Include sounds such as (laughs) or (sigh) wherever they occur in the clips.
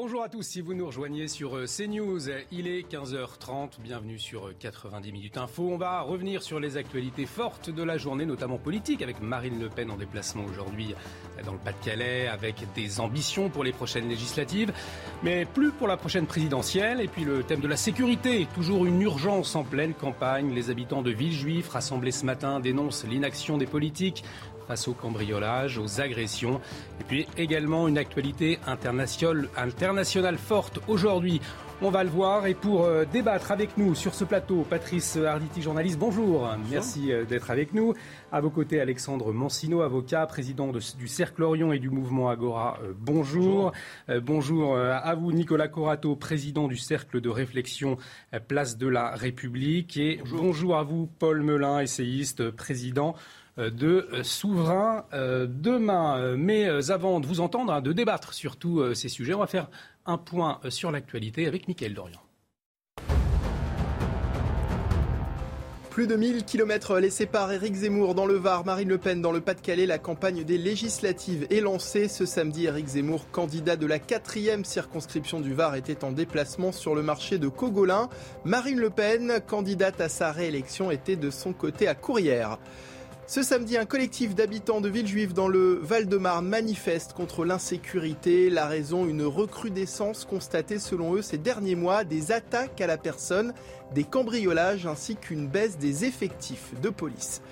Bonjour à tous, si vous nous rejoignez sur euh, CNews, il est 15h30, bienvenue sur 90 euh, minutes info. On va revenir sur les actualités fortes de la journée, notamment politique, avec Marine Le Pen en déplacement aujourd'hui euh, dans le Pas-de-Calais, avec des ambitions pour les prochaines législatives, mais plus pour la prochaine présidentielle. Et puis le thème de la sécurité, toujours une urgence en pleine campagne. Les habitants de Villejuif, rassemblés ce matin, dénoncent l'inaction des politiques face au cambriolage, aux agressions. Et puis également une actualité internationale, internationale forte aujourd'hui. On va le voir et pour euh, débattre avec nous sur ce plateau, Patrice Arditi, journaliste, bonjour. Merci euh, d'être avec nous. À vos côtés, Alexandre Mancino, avocat, président du Cercle Orion et du mouvement Agora, euh, bonjour. Bonjour. à vous, Nicolas Corato, président du Cercle de réflexion Place de la République. Et bonjour à vous, Paul Melun, essayiste, président de euh, souverain euh, demain. Mais avant de vous entendre, hein, de débattre sur tous ces sujets, on va faire un point sur l'actualité avec Mickaël Dorian. Plus de 1000 km les séparent Éric Zemmour dans le Var, Marine Le Pen dans le Pas-de-Calais. La campagne des législatives est lancée. Ce samedi, Éric Zemmour, candidat de la quatrième circonscription du Var, était en déplacement sur le marché de Cogolin. Marine Le Pen, candidate à sa réélection, était de son côté à Courrières. Ce samedi, un collectif d'habitants de Villejuif dans le Val-de-Marne manifeste contre l'insécurité. La raison, une recrudescence constatée selon eux ces derniers mois, des attaques à la personne, des cambriolages ainsi qu'une baisse des effectifs de police.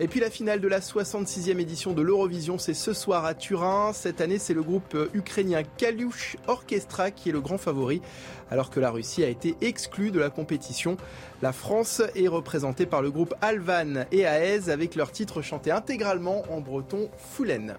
Et puis la finale de la 66e édition de l'Eurovision, c'est ce soir à Turin. Cette année, c'est le groupe ukrainien Kalush Orchestra qui est le grand favori, alors que la Russie a été exclue de la compétition. La France est représentée par le groupe Alvan et Aez avec leur titre chanté intégralement en breton Foulen.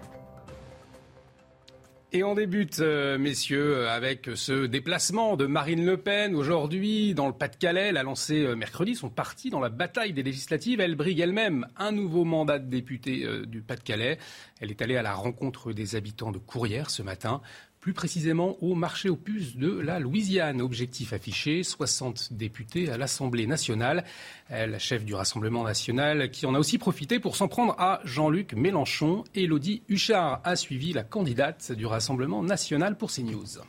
Et on débute, euh, messieurs, avec ce déplacement de Marine Le Pen aujourd'hui dans le Pas-de-Calais. Elle a lancé euh, mercredi son parti dans la bataille des législatives. Elle brigue elle-même un nouveau mandat de députée euh, du Pas-de-Calais. Elle est allée à la rencontre des habitants de Courrières ce matin plus précisément au marché aux puces de la Louisiane. Objectif affiché, 60 députés à l'Assemblée nationale. La chef du Rassemblement national qui en a aussi profité pour s'en prendre à Jean-Luc Mélenchon. Elodie Huchard a suivi la candidate du Rassemblement national pour CNews.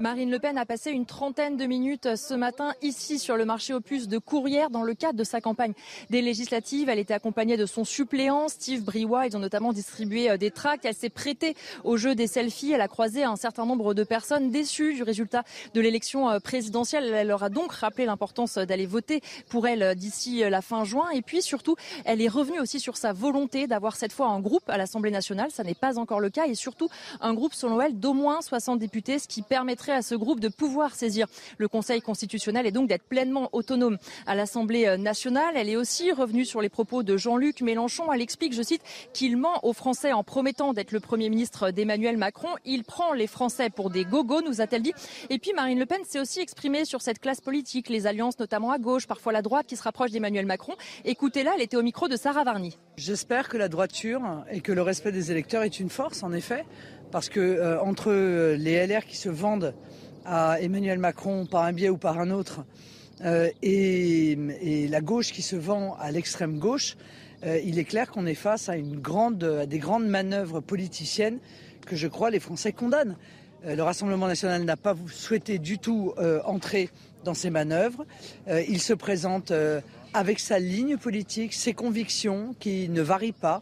Marine Le Pen a passé une trentaine de minutes ce matin ici sur le marché opus de Courrières dans le cadre de sa campagne des législatives. Elle était accompagnée de son suppléant Steve Briouat. Ils ont notamment distribué euh, des tracts. Elle s'est prêtée au jeu des selfies. Elle a croisé un certain nombre de personnes déçues du résultat de l'élection euh, présidentielle. Elle leur a donc rappelé l'importance d'aller voter pour elle euh, d'ici la fin juin. Et puis surtout, elle est revenue aussi sur sa volonté d'avoir cette fois un groupe à l'Assemblée nationale. Ça n'est pas encore le cas. Et surtout, un groupe selon elle d'au moins 60 députés, ce qui permettrait à ce groupe de pouvoir saisir le Conseil constitutionnel et donc d'être pleinement autonome à l'Assemblée euh, nationale. Elle est aussi revenue sur les propos de Jean-Luc Mélenchon. Elle explique, je cite, qu'il ment aux Français en promettant d'être le Premier ministre d'Emmanuel Macron. Il prend les Français pour des gogos, nous a-t-elle dit. Et puis Marine Le Pen s'est aussi exprimée sur cette classe politique, les alliances notamment à gauche, parfois la droite qui se rapproche d'Emmanuel Macron. Écoutez-la, elle était au micro de Sarah Varny. J'espère que la droiture et que le respect des électeurs est une force, en effet, parce que euh, entre les LR qui se vendent à Emmanuel Macron par un biais ou par un autre, euh, et, la gauche qui se vend à l'extrême gauche, euh, il est clair qu'on est face à, des grandes manœuvres politiciennes que je crois les Français condamnent. Euh, le Rassemblement national n'a pas souhaité du tout entrer dans ces manœuvres. il se présente avec sa ligne politique, ses convictions qui ne varient pas.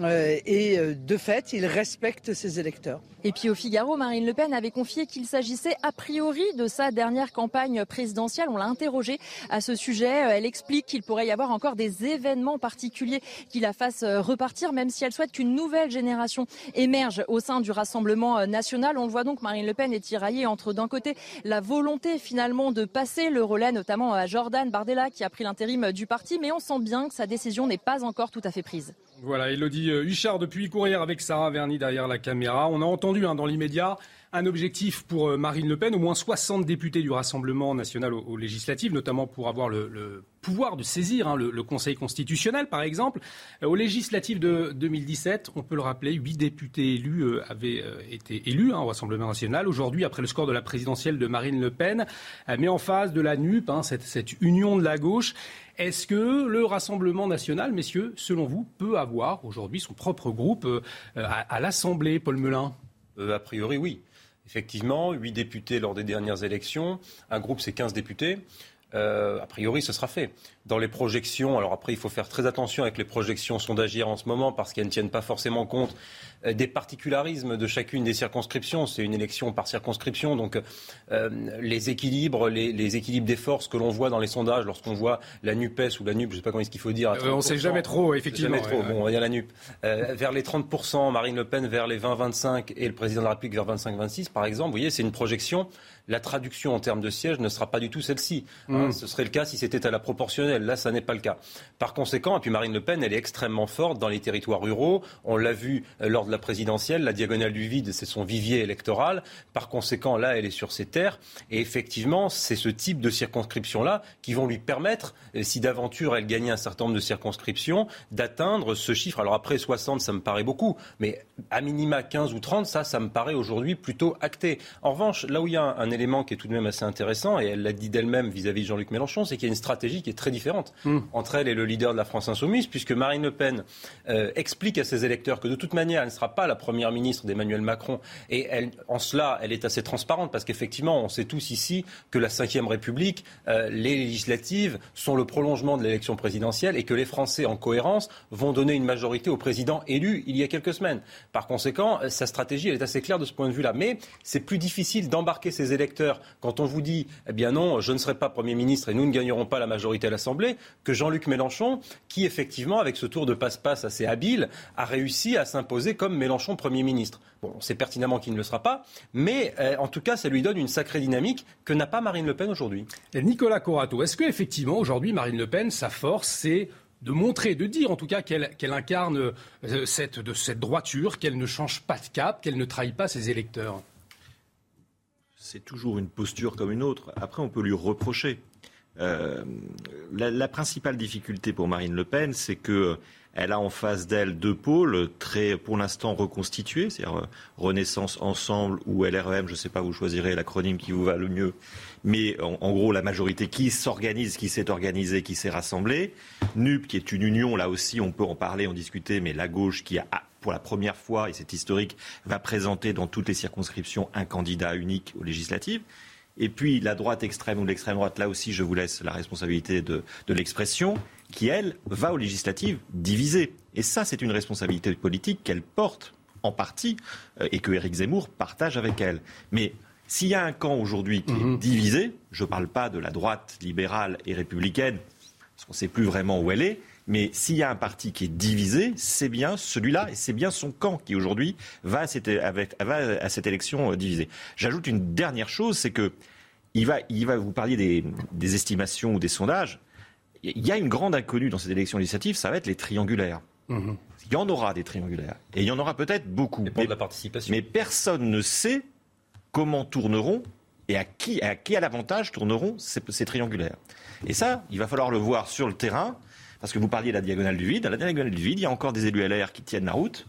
Euh, et euh, de fait, il respecte ses électeurs. Et puis au Figaro, Marine Le Pen avait confié qu'il s'agissait a priori de sa dernière campagne présidentielle. On l'a interrogée à ce sujet. Elle explique qu'il pourrait y avoir encore des événements particuliers qui la fassent repartir, même si elle souhaite qu'une nouvelle génération émerge au sein du Rassemblement national. On le voit donc, Marine Le Pen est tiraillée entre d'un côté la volonté finalement de passer le relais, notamment à Jordan Bardella qui a pris l'intérim du parti, mais on sent bien que sa décision n'est pas encore tout à fait prise. Voilà, Elodie Huchard depuis Courrières avec Sarah Verny derrière la caméra. On a entendu hein, dans l'immédiat un objectif pour euh, Marine Le Pen, au moins 60 députés du Rassemblement national aux, législatives, notamment pour avoir le, pouvoir de saisir hein, le, Conseil constitutionnel, par exemple. Euh, aux législatives de 2017, on peut le rappeler, 8 députés élus euh, avaient été élus hein, au Rassemblement national. Aujourd'hui, après le score de la présidentielle de Marine Le Pen, mais en face de la NUP, cette, union de la gauche, est-ce que le Rassemblement national, messieurs, selon vous, peut avoir aujourd'hui son propre groupe à, à l'Assemblée, Paul Melun? A priori, oui. Effectivement, 8 députés lors des dernières élections. Un groupe, c'est 15 députés. Euh, a priori, ce sera fait dans les projections. Alors après, il faut faire très attention avec les projections sondagières en ce moment parce qu'elles ne tiennent pas forcément compte euh, des particularismes de chacune des circonscriptions. C'est une élection par circonscription, donc euh, les équilibres, les, équilibres des forces que l'on voit dans les sondages lorsqu'on voit la Nupes ou la Nup, je ne sais pas comment est-ce qu'il faut dire. Euh, on ne sait jamais trop, effectivement. Jamais trop. Bon, il y a la Nup. vers les 30 Marine Le Pen vers les 20-25 et le président de la République vers 25-26, par exemple. Vous voyez, c'est une projection. La traduction en termes de sièges ne sera pas du tout celle-ci. Hein. Mmh. ce serait le cas si c'était à la proportionnelle. Là, ça n'est pas le cas. Par conséquent, et puis Marine Le Pen, elle est extrêmement forte dans les territoires ruraux. On l'a vu euh, lors de la présidentielle, la diagonale du vide, c'est son vivier électoral. Par conséquent, là, elle est sur ses terres. Et effectivement, c'est ce type de circonscriptions-là qui vont lui permettre, euh, si d'aventure elle gagnait un certain nombre de circonscriptions, d'atteindre ce chiffre. Alors après, 60, ça me paraît beaucoup. Mais à minima 15 ou 30, ça, ça me paraît aujourd'hui plutôt acté. En revanche, là où il y a un, élément qui est tout de même assez intéressant, et elle l'a dit d'elle-même vis-à-vis de Jean-Luc Mélenchon, c'est qu'il y a une stratégie qui est très différente hmm. entre elle et le leader de la France insoumise, puisque Marine Le Pen euh, explique à ses électeurs que de toute manière, elle ne sera pas la première ministre d'Emmanuel Macron. Et elle, en cela, elle est assez transparente, parce qu'effectivement, on sait tous ici que la Ve République, euh, les législatives, sont le prolongement de l'élection présidentielle et que les Français, en cohérence, vont donner une majorité au président élu il y a quelques semaines. Par conséquent, euh, sa stratégie, elle est assez claire de ce point de vue-là. Mais c'est plus difficile d'embarquer ses électeurs quand on vous dit, eh bien non, je ne serai pas Premier ministre et nous ne gagnerons pas la majorité à l'Assemblée, que Jean-Luc Mélenchon, qui effectivement, avec ce tour de passe-passe assez habile, a réussi à s'imposer comme Mélenchon Premier ministre. Bon, on sait pertinemment qu'il ne le sera pas, mais euh, en tout cas, ça lui donne une sacrée dynamique que n'a pas Marine Le Pen aujourd'hui. Nicolas Corato, est-ce qu'effectivement, aujourd'hui, Marine Le Pen, sa force, c'est de montrer, de dire en tout cas qu'elle incarne euh, cette, de cette droiture, qu'elle ne change pas de cap, qu'elle ne trahit pas ses électeurs? C'est toujours une posture comme une autre. Après, on peut lui reprocher. Euh, la, principale difficulté pour Marine Le Pen, c'est que elle a en face d'elle deux pôles très, pour l'instant, reconstitués, c'est-à-dire euh, Renaissance Ensemble ou LREM, je ne sais pas, vous choisirez l'acronyme qui vous va le mieux, mais en, gros, la majorité qui s'organise, qui s'est organisée, qui s'est rassemblée. NUP, qui est une union, là aussi, on peut en parler, en discuter, mais la gauche qui a pour la première fois, et c'est historique, va présenter dans toutes les circonscriptions un candidat unique aux législatives. Et puis la droite extrême ou l'extrême droite, là aussi, je vous laisse la responsabilité de, l'expression, qui, elle, va aux législatives divisées. Et ça, c'est une responsabilité politique qu'elle porte en partie euh, et que Éric Zemmour partage avec elle. Mais s'il y a un camp aujourd'hui qui est mhm. divisé, je ne parle pas de la droite libérale et républicaine, parce qu'on ne sait plus vraiment où elle est, mais s'il y a un parti qui est divisé, c'est bien celui-là et c'est bien son camp qui aujourd'hui va, à cette, élection euh, divisée. J'ajoute une dernière chose, c'est que il va, il va vous parliez des, estimations ou des sondages. Il y a une grande inconnue dans cette élection législative, ça va être les triangulaires. Mhm. Il y en aura des triangulaires. Et il y en aura peut-être beaucoup. Mais, la participation. mais personne ne sait comment tourneront et à qui, à qui à l'avantage tourneront ces, ces, triangulaires. Et ça, il va falloir le voir sur le terrain parce que vous parliez de la diagonale du vide. À la diagonale du vide, il y a encore des élus LR qui tiennent la route.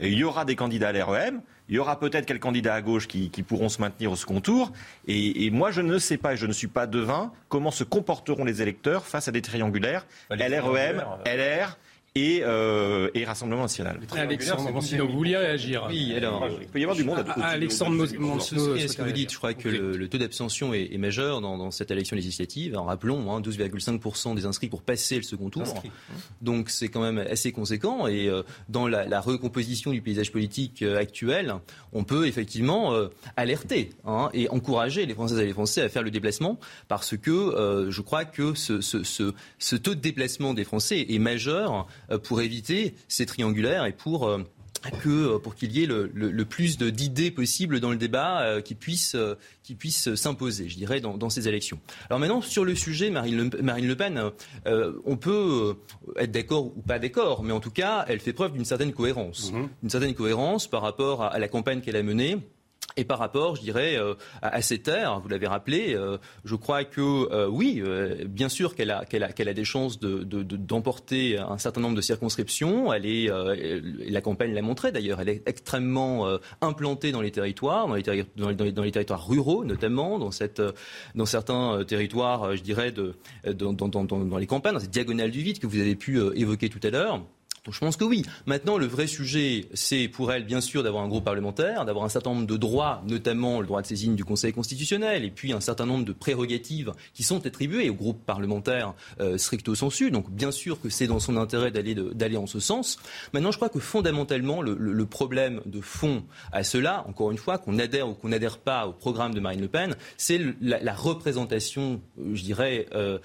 Et il y aura des candidats à l'REM. Il y aura peut-être quelques candidats à gauche qui, pourront se maintenir au second tour. Et, et, moi, je ne sais pas, et je ne suis pas devin, comment se comporteront les électeurs face à des triangulaires, bah, LREM, LR et, euh, et Rassemblement national. Alexandre vous vouliez réagir Oui, alors, il peut y avoir du monde. À, Alexandre ce que vous dites, je crois que le, taux d'abstention est, majeur dans, cette élection législative. Alors, rappelons, hein, 12,5% des inscrits pour passer le second tour. Donc c'est quand même assez conséquent. Et euh, dans la, recomposition du paysage politique euh, actuel, on peut effectivement euh, alerter hein, et encourager les Françaises et les Français à faire le déplacement parce que je crois que ce, ce, ce, ce taux de déplacement des Français est majeur pour éviter ces triangulaires et pour euh, que pour qu'il y ait le, plus plus possible dans le débat qui puisse qui puisse s'imposer, je dirais, dans, ces élections. Alors maintenant, sur le sujet, Marine Le, Marine le Pen, on peut être d'accord ou pas d'accord, mais en tout cas, elle fait preuve d'une certaine cohérence, mmh. une certaine cohérence par rapport à la campagne qu'elle a menée et par rapport, je dirais, euh, à, ces terres, vous l'avez rappelé, euh, je crois que euh, oui, bien sûr qu'elle a, a, des chances de, d'emporter un certain nombre de circonscriptions. Elle est, la campagne l'a montré d'ailleurs, elle est extrêmement implantée dans les territoires, dans les, territoires ruraux notamment, dans, certains territoires, je dirais, dans les campagnes, dans cette diagonale du vide que vous avez pu évoquer tout à l'heure. Je pense que oui. Maintenant, le vrai sujet, c'est pour elle, bien sûr, d'avoir un groupe parlementaire, d'avoir un certain nombre de droits, notamment le droit de saisine du Conseil constitutionnel, et puis un certain nombre de prérogatives qui sont attribuées au groupe parlementaire euh, stricto sensu. Donc bien sûr que c'est dans son intérêt d'aller, en ce sens. Maintenant, je crois que fondamentalement, le, problème de fond à cela, encore une fois, qu'on adhère ou qu'on n'adhère pas au programme de Marine Le Pen, c'est la, représentation, euh, je dirais, euh,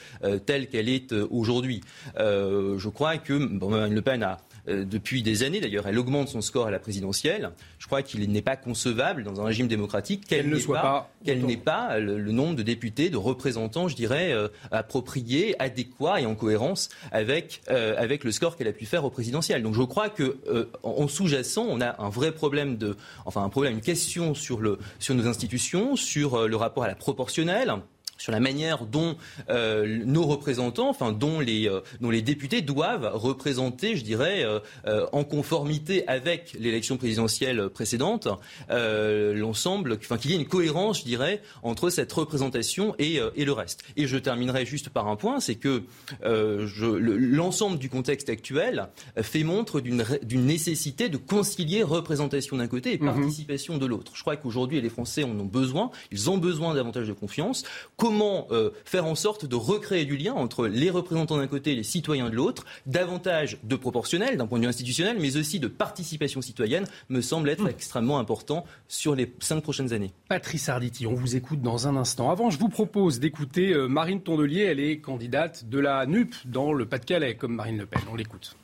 telle qu'elle est aujourd'hui. je crois que Marine Le Pen euh, depuis des années d'ailleurs, elle augmente son score à la présidentielle. Je crois qu'il n'est pas concevable dans un régime démocratique qu'elle n'ait pas, qu'elle n'ait pas le, nombre de députés, de représentants, je dirais, euh, appropriés, adéquats et en cohérence avec, euh, avec le score qu'elle a pu faire au présidentiel. Donc je crois que en sous-jacent, on a un vrai problème de, enfin un problème, une question sur, le, sur nos institutions, sur le rapport à la proportionnelle sur la manière dont euh, nos représentants, enfin dont les, euh, dont les députés doivent représenter, je dirais, euh, en conformité avec l'élection présidentielle précédente, l'ensemble, enfin qu'il y ait une cohérence, je dirais, entre cette représentation et, et, le reste. Et je terminerai juste par un point, c'est que l'ensemble du contexte actuel fait montre d'une nécessité de concilier représentation d'un côté et mhm. participation de l'autre. Je crois qu'aujourd'hui, les Français en ont besoin, ils ont besoin davantage de confiance comment euh, faire en sorte de recréer du lien entre les représentants d'un côté et les citoyens de l'autre, davantage de proportionnel d'un point de vue institutionnel, mais aussi de participation citoyenne, me semble être hmm. extrêmement important sur les cinq prochaines années. Patrice Arditi, on vous écoute dans un instant. Avant, je vous propose d'écouter euh, Marine Tondelier. Elle est candidate de la NUP dans le Pas-de-Calais, comme Marine Le Pen. On l'écoute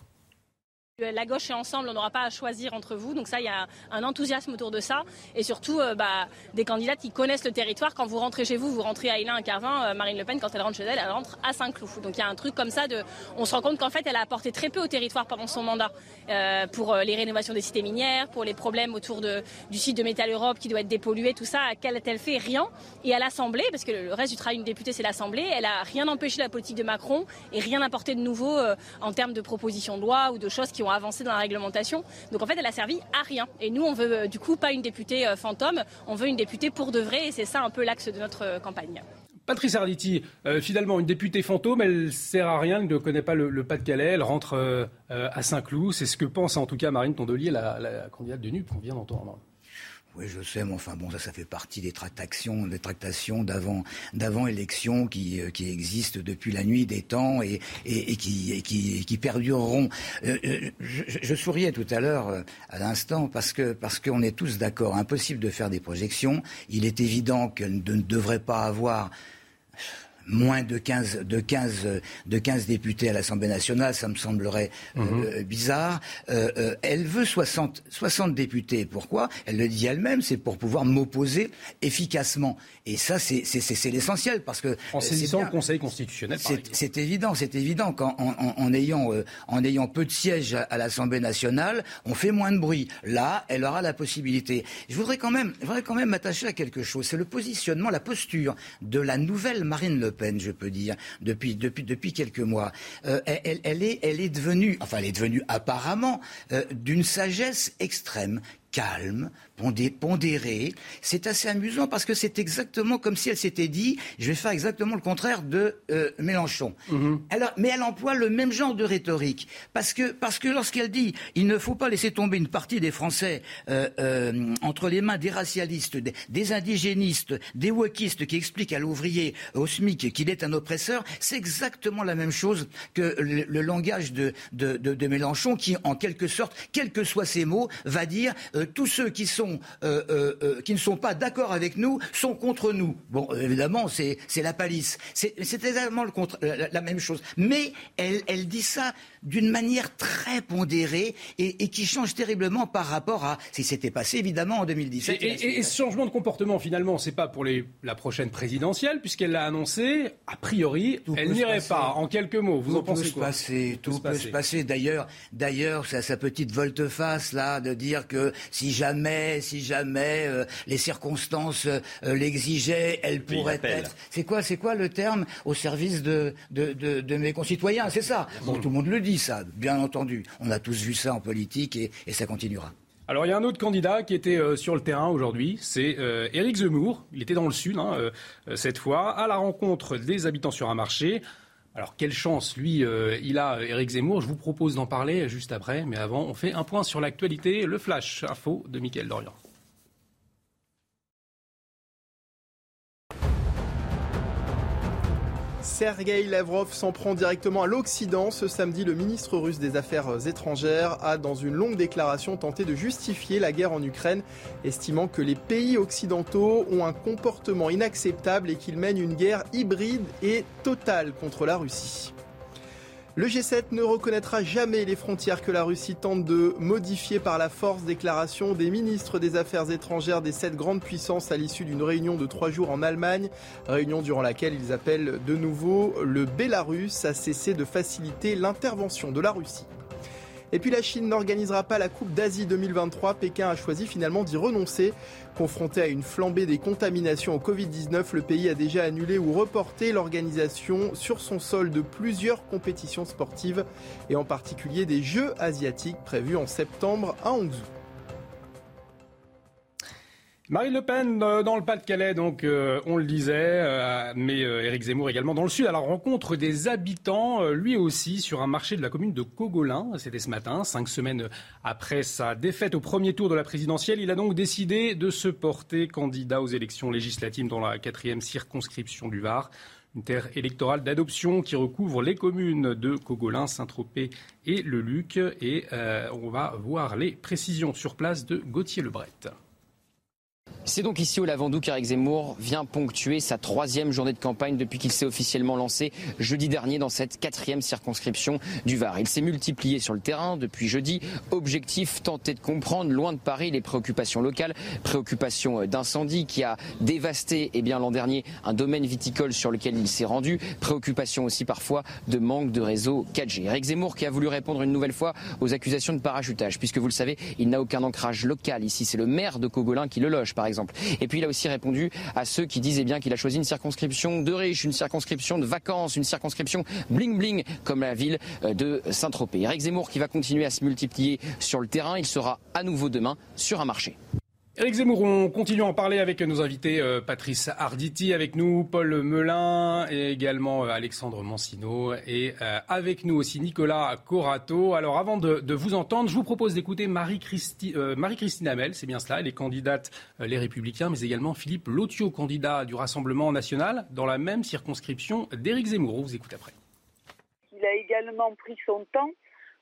la gauche est ensemble, on n'aura pas à choisir entre vous. Donc ça, il y a un enthousiasme autour de ça. Et surtout, euh, bah, des candidats qui connaissent le territoire. Quand vous rentrez chez vous, vous rentrez à Hélène, à Carvin. Euh, Marine Le Pen, quand elle rentre chez elle, elle rentre à Saint-Cloud. Donc il y a un truc comme ça. On se rend compte qu'en fait, elle a apporté très peu au territoire pendant son mandat. Euh, pour les rénovations des cités minières, pour les problèmes autour du site de Métal Europe qui doit être dépollué, tout ça. Qu'elle a-t-elle fait Rien? Et à l'Assemblée, parce que le reste du travail d'une députée, c'est l'Assemblée, elle a rien empêché la politique de Macron et rien apporté de nouveau en termes de propositions de loi ou de choses qui ont avancé dans la réglementation donc en fait, elle a servi à rien. Et nous, on veut euh, du coup pas une députée euh, fantôme, on veut une députée pour de vrai, et c'est ça un peu l'axe de notre euh, campagne. Patrice Arditi, finalement, une députée fantôme, elle sert à rien, elle ne connaît pas le, Pas-de-Calais, elle rentre à Saint-Cloud. C'est ce que pense en tout cas Marine Tondelier, la, la candidate de NUP qu'on vient d'entendre. Oui, je sais, mais enfin bon, ça, ça fait partie des tractations, des tractations d'avant, d'avant élection qui, euh, qui existent depuis la nuit des temps et, et, et, qui, et qui, qui, perdureront. Euh, euh, je, je, souriais tout à l'heure, à l'instant, parce que parce qu'on est tous d'accord. Impossible de faire des projections. Il est évident qu'elle ne devrait pas avoir moins de 15, de 15, de 15 députés à l'Assemblée nationale, ça me semblerait euh, mhm. euh, bizarre. Euh, elle veut 60, 60 députés. Pourquoi? Elle le dit elle-même, c'est pour pouvoir m'opposer efficacement. Et ça, c'est l'essentiel parce que en saisissant le Conseil constitutionnel. C'est évident, c'est évident qu'en en, en, ayant en ayant peu de sièges à, l'Assemblée nationale, on fait moins de bruit. Là, elle aura la possibilité. Je voudrais quand même, je voudrais quand même m'attacher à quelque chose. C'est le positionnement, la posture de la nouvelle Marine Le Je peux dire, depuis, depuis, depuis quelques mois. Euh, elle, elle, est, elle est devenue, enfin, elle est devenue apparemment euh, d'une sagesse extrême calme, pondérée. C'est assez amusant parce que c'est exactement comme si elle s'était dit je vais faire exactement le contraire de euh, Mélenchon. Mhm. Alors, mais elle emploie le même genre de rhétorique parce que, parce que lorsqu'elle dit il ne faut pas laisser tomber une partie des Français euh, euh, entre les mains des racialistes, des, indigénistes, des wokistes qui expliquent à l'ouvrier, au SMIC, qu'il est un oppresseur, c'est exactement la même chose que le, langage de, de, de, Mélenchon qui, en quelque sorte, quels que soient ses mots, va dire tous ceux euh, euh, qui ne sont pas d'accord avec nous sont contre nous. Bon, évidemment, c'est la palisse. C'est exactement la, même chose. Mais elle dit ça d'une manière très pondérée et, qui change terriblement par rapport à si c'était passé évidemment en 2017. Et, ce changement de comportement, finalement, c'est pas pour les, la prochaine présidentielle, puisqu'elle l'a annoncé, a priori, elle n'irait pas. En quelques mots, vous en pensez quoi passer, Tout, peut, se passer. D'ailleurs, d'ailleurs, c'est sa petite volte-face là de dire que si jamais, si jamais euh, les circonstances euh, l'exigeaient, elle pourrait être. C'est quoi, c'est quoi le terme au service de, de, de, mes concitoyens? C'est ça. Bon, tout le monde le dit, ça, bien entendu. On a tous vu ça en politique et, ça continuera. Alors il y a un autre candidat qui était euh, sur le terrain aujourd'hui, c'est euh, Éric Zemmour. Il était dans le sud hein, euh, cette fois, à la rencontre des habitants sur un marché. Alors quelle chance, lui, il a, Éric Zemmour. Je vous propose d'en parler juste après, mais avant, on fait un point sur l'actualité, le flash info de Mickaël Dorian. Sergei Lavrov s'en prend directement à l'Occident. Ce samedi, le ministre russe des Affaires étrangères a, dans une longue déclaration, tenté de justifier la guerre en Ukraine, estimant que les pays occidentaux ont un comportement inacceptable et qu'ils mènent une guerre hybride et totale contre la Russie. Le G7 ne reconnaîtra jamais les frontières que la Russie tente de modifier par la force. Déclaration des ministres des Affaires étrangères des sept grandes puissances à l'issue d'une réunion de trois jours en Allemagne. Réunion durant laquelle ils appellent de nouveau le Bélarus à cesser de faciliter l'intervention de la Russie. Et puis la Chine n'organisera pas la Coupe d'Asie 2023. Pékin a choisi finalement d'y renoncer. Confronté à une flambée des contaminations au Covid-19, le pays a déjà annulé ou reporté l'organisation sur son sol de plusieurs compétitions sportives et en particulier des Jeux asiatiques prévus en septembre à Hangzhou. Marine Le Pen euh, dans le Pas-de-Calais, donc euh, on le disait, euh, mais Éric Zemmour également dans le Sud à la rencontre des habitants, lui aussi sur un marché de la commune de Cogolin. C'était ce matin, cinq semaines après sa défaite au premier tour de la présidentielle. Il a donc décidé de se porter candidat aux élections législatives dans la quatrième circonscription du Var. Une terre électorale d'adoption qui recouvre les communes de Cogolin, Saint-Tropez et Le Luc. Et on va voir les précisions sur place de Gauthier Lebret. C'est donc ici au Lavandou qu'Éric Zemmour vient ponctuer sa troisième journée de campagne depuis qu'il s'est officiellement lancé jeudi dernier dans cette quatrième circonscription du Var. Il s'est multiplié sur le terrain depuis jeudi. Objectif tenter de comprendre, loin de Paris, les préoccupations locales, préoccupations d'incendie qui a dévasté eh bien l'an dernier un domaine viticole sur lequel il s'est rendu, préoccupation aussi parfois de manque de réseau 4G. Éric Zemmour qui a voulu répondre une nouvelle fois aux accusations de parachutage, puisque vous le savez, il n'a aucun ancrage local ici. C'est le maire de Cogolin qui le loge, Et puis il a aussi répondu à ceux qui disaient bien qu'il a choisi une circonscription de riches, une circonscription de vacances, une circonscription bling bling comme la ville euh, de Saint-Tropez. Eric Zemmour qui va continuer à se multiplier sur le terrain, il sera à nouveau demain sur un marché. Éric Zemmour, on continue à en parler avec nos invités, euh, Patrice Arditi avec nous, Paul Melun et également euh, Alexandre Mancino et euh, avec nous aussi Nicolas Corato. Alors avant de, vous entendre, je vous propose d'écouter Marie-Christine Marie Hamel, c'est bien cela, elle est candidate Les Républicains, mais également Philippe Lotio, candidat du Rassemblement National dans la même circonscription d'Éric Zemmour. On vous écoute après. Il a également pris son temps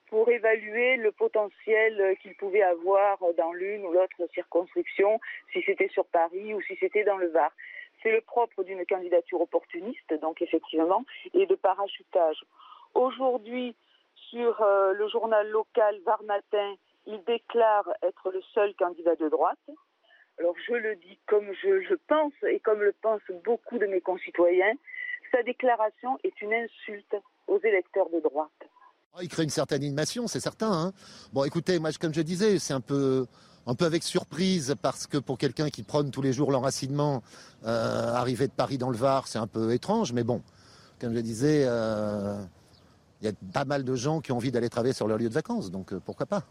pour évaluer le potentiel qu'il pouvait avoir dans l'une ou l'autre circonscription, si c'était sur Paris ou si c'était dans le Var. C'est le propre d'une candidature opportuniste, donc effectivement, et de parachutage. Aujourd'hui, sur euh, le journal local Var Matin, il déclare être le seul candidat de droite. Alors je le dis comme je, je pense et comme le pensent beaucoup de mes concitoyens, sa déclaration est une insulte aux électeurs de droite. Ah, il crée une certaine animation, c'est certain. Hein. Bon, écoutez, moi, comme je disais, c'est un peu, avec surprise parce que pour quelqu'un qui prône tous les jours l'enracinement, euh, arriver de Paris dans le Var, c'est un peu étrange. Mais bon, comme je disais, euh, il y a pas mal de gens qui ont envie d'aller travailler sur leur lieu de vacances, donc euh, pourquoi pas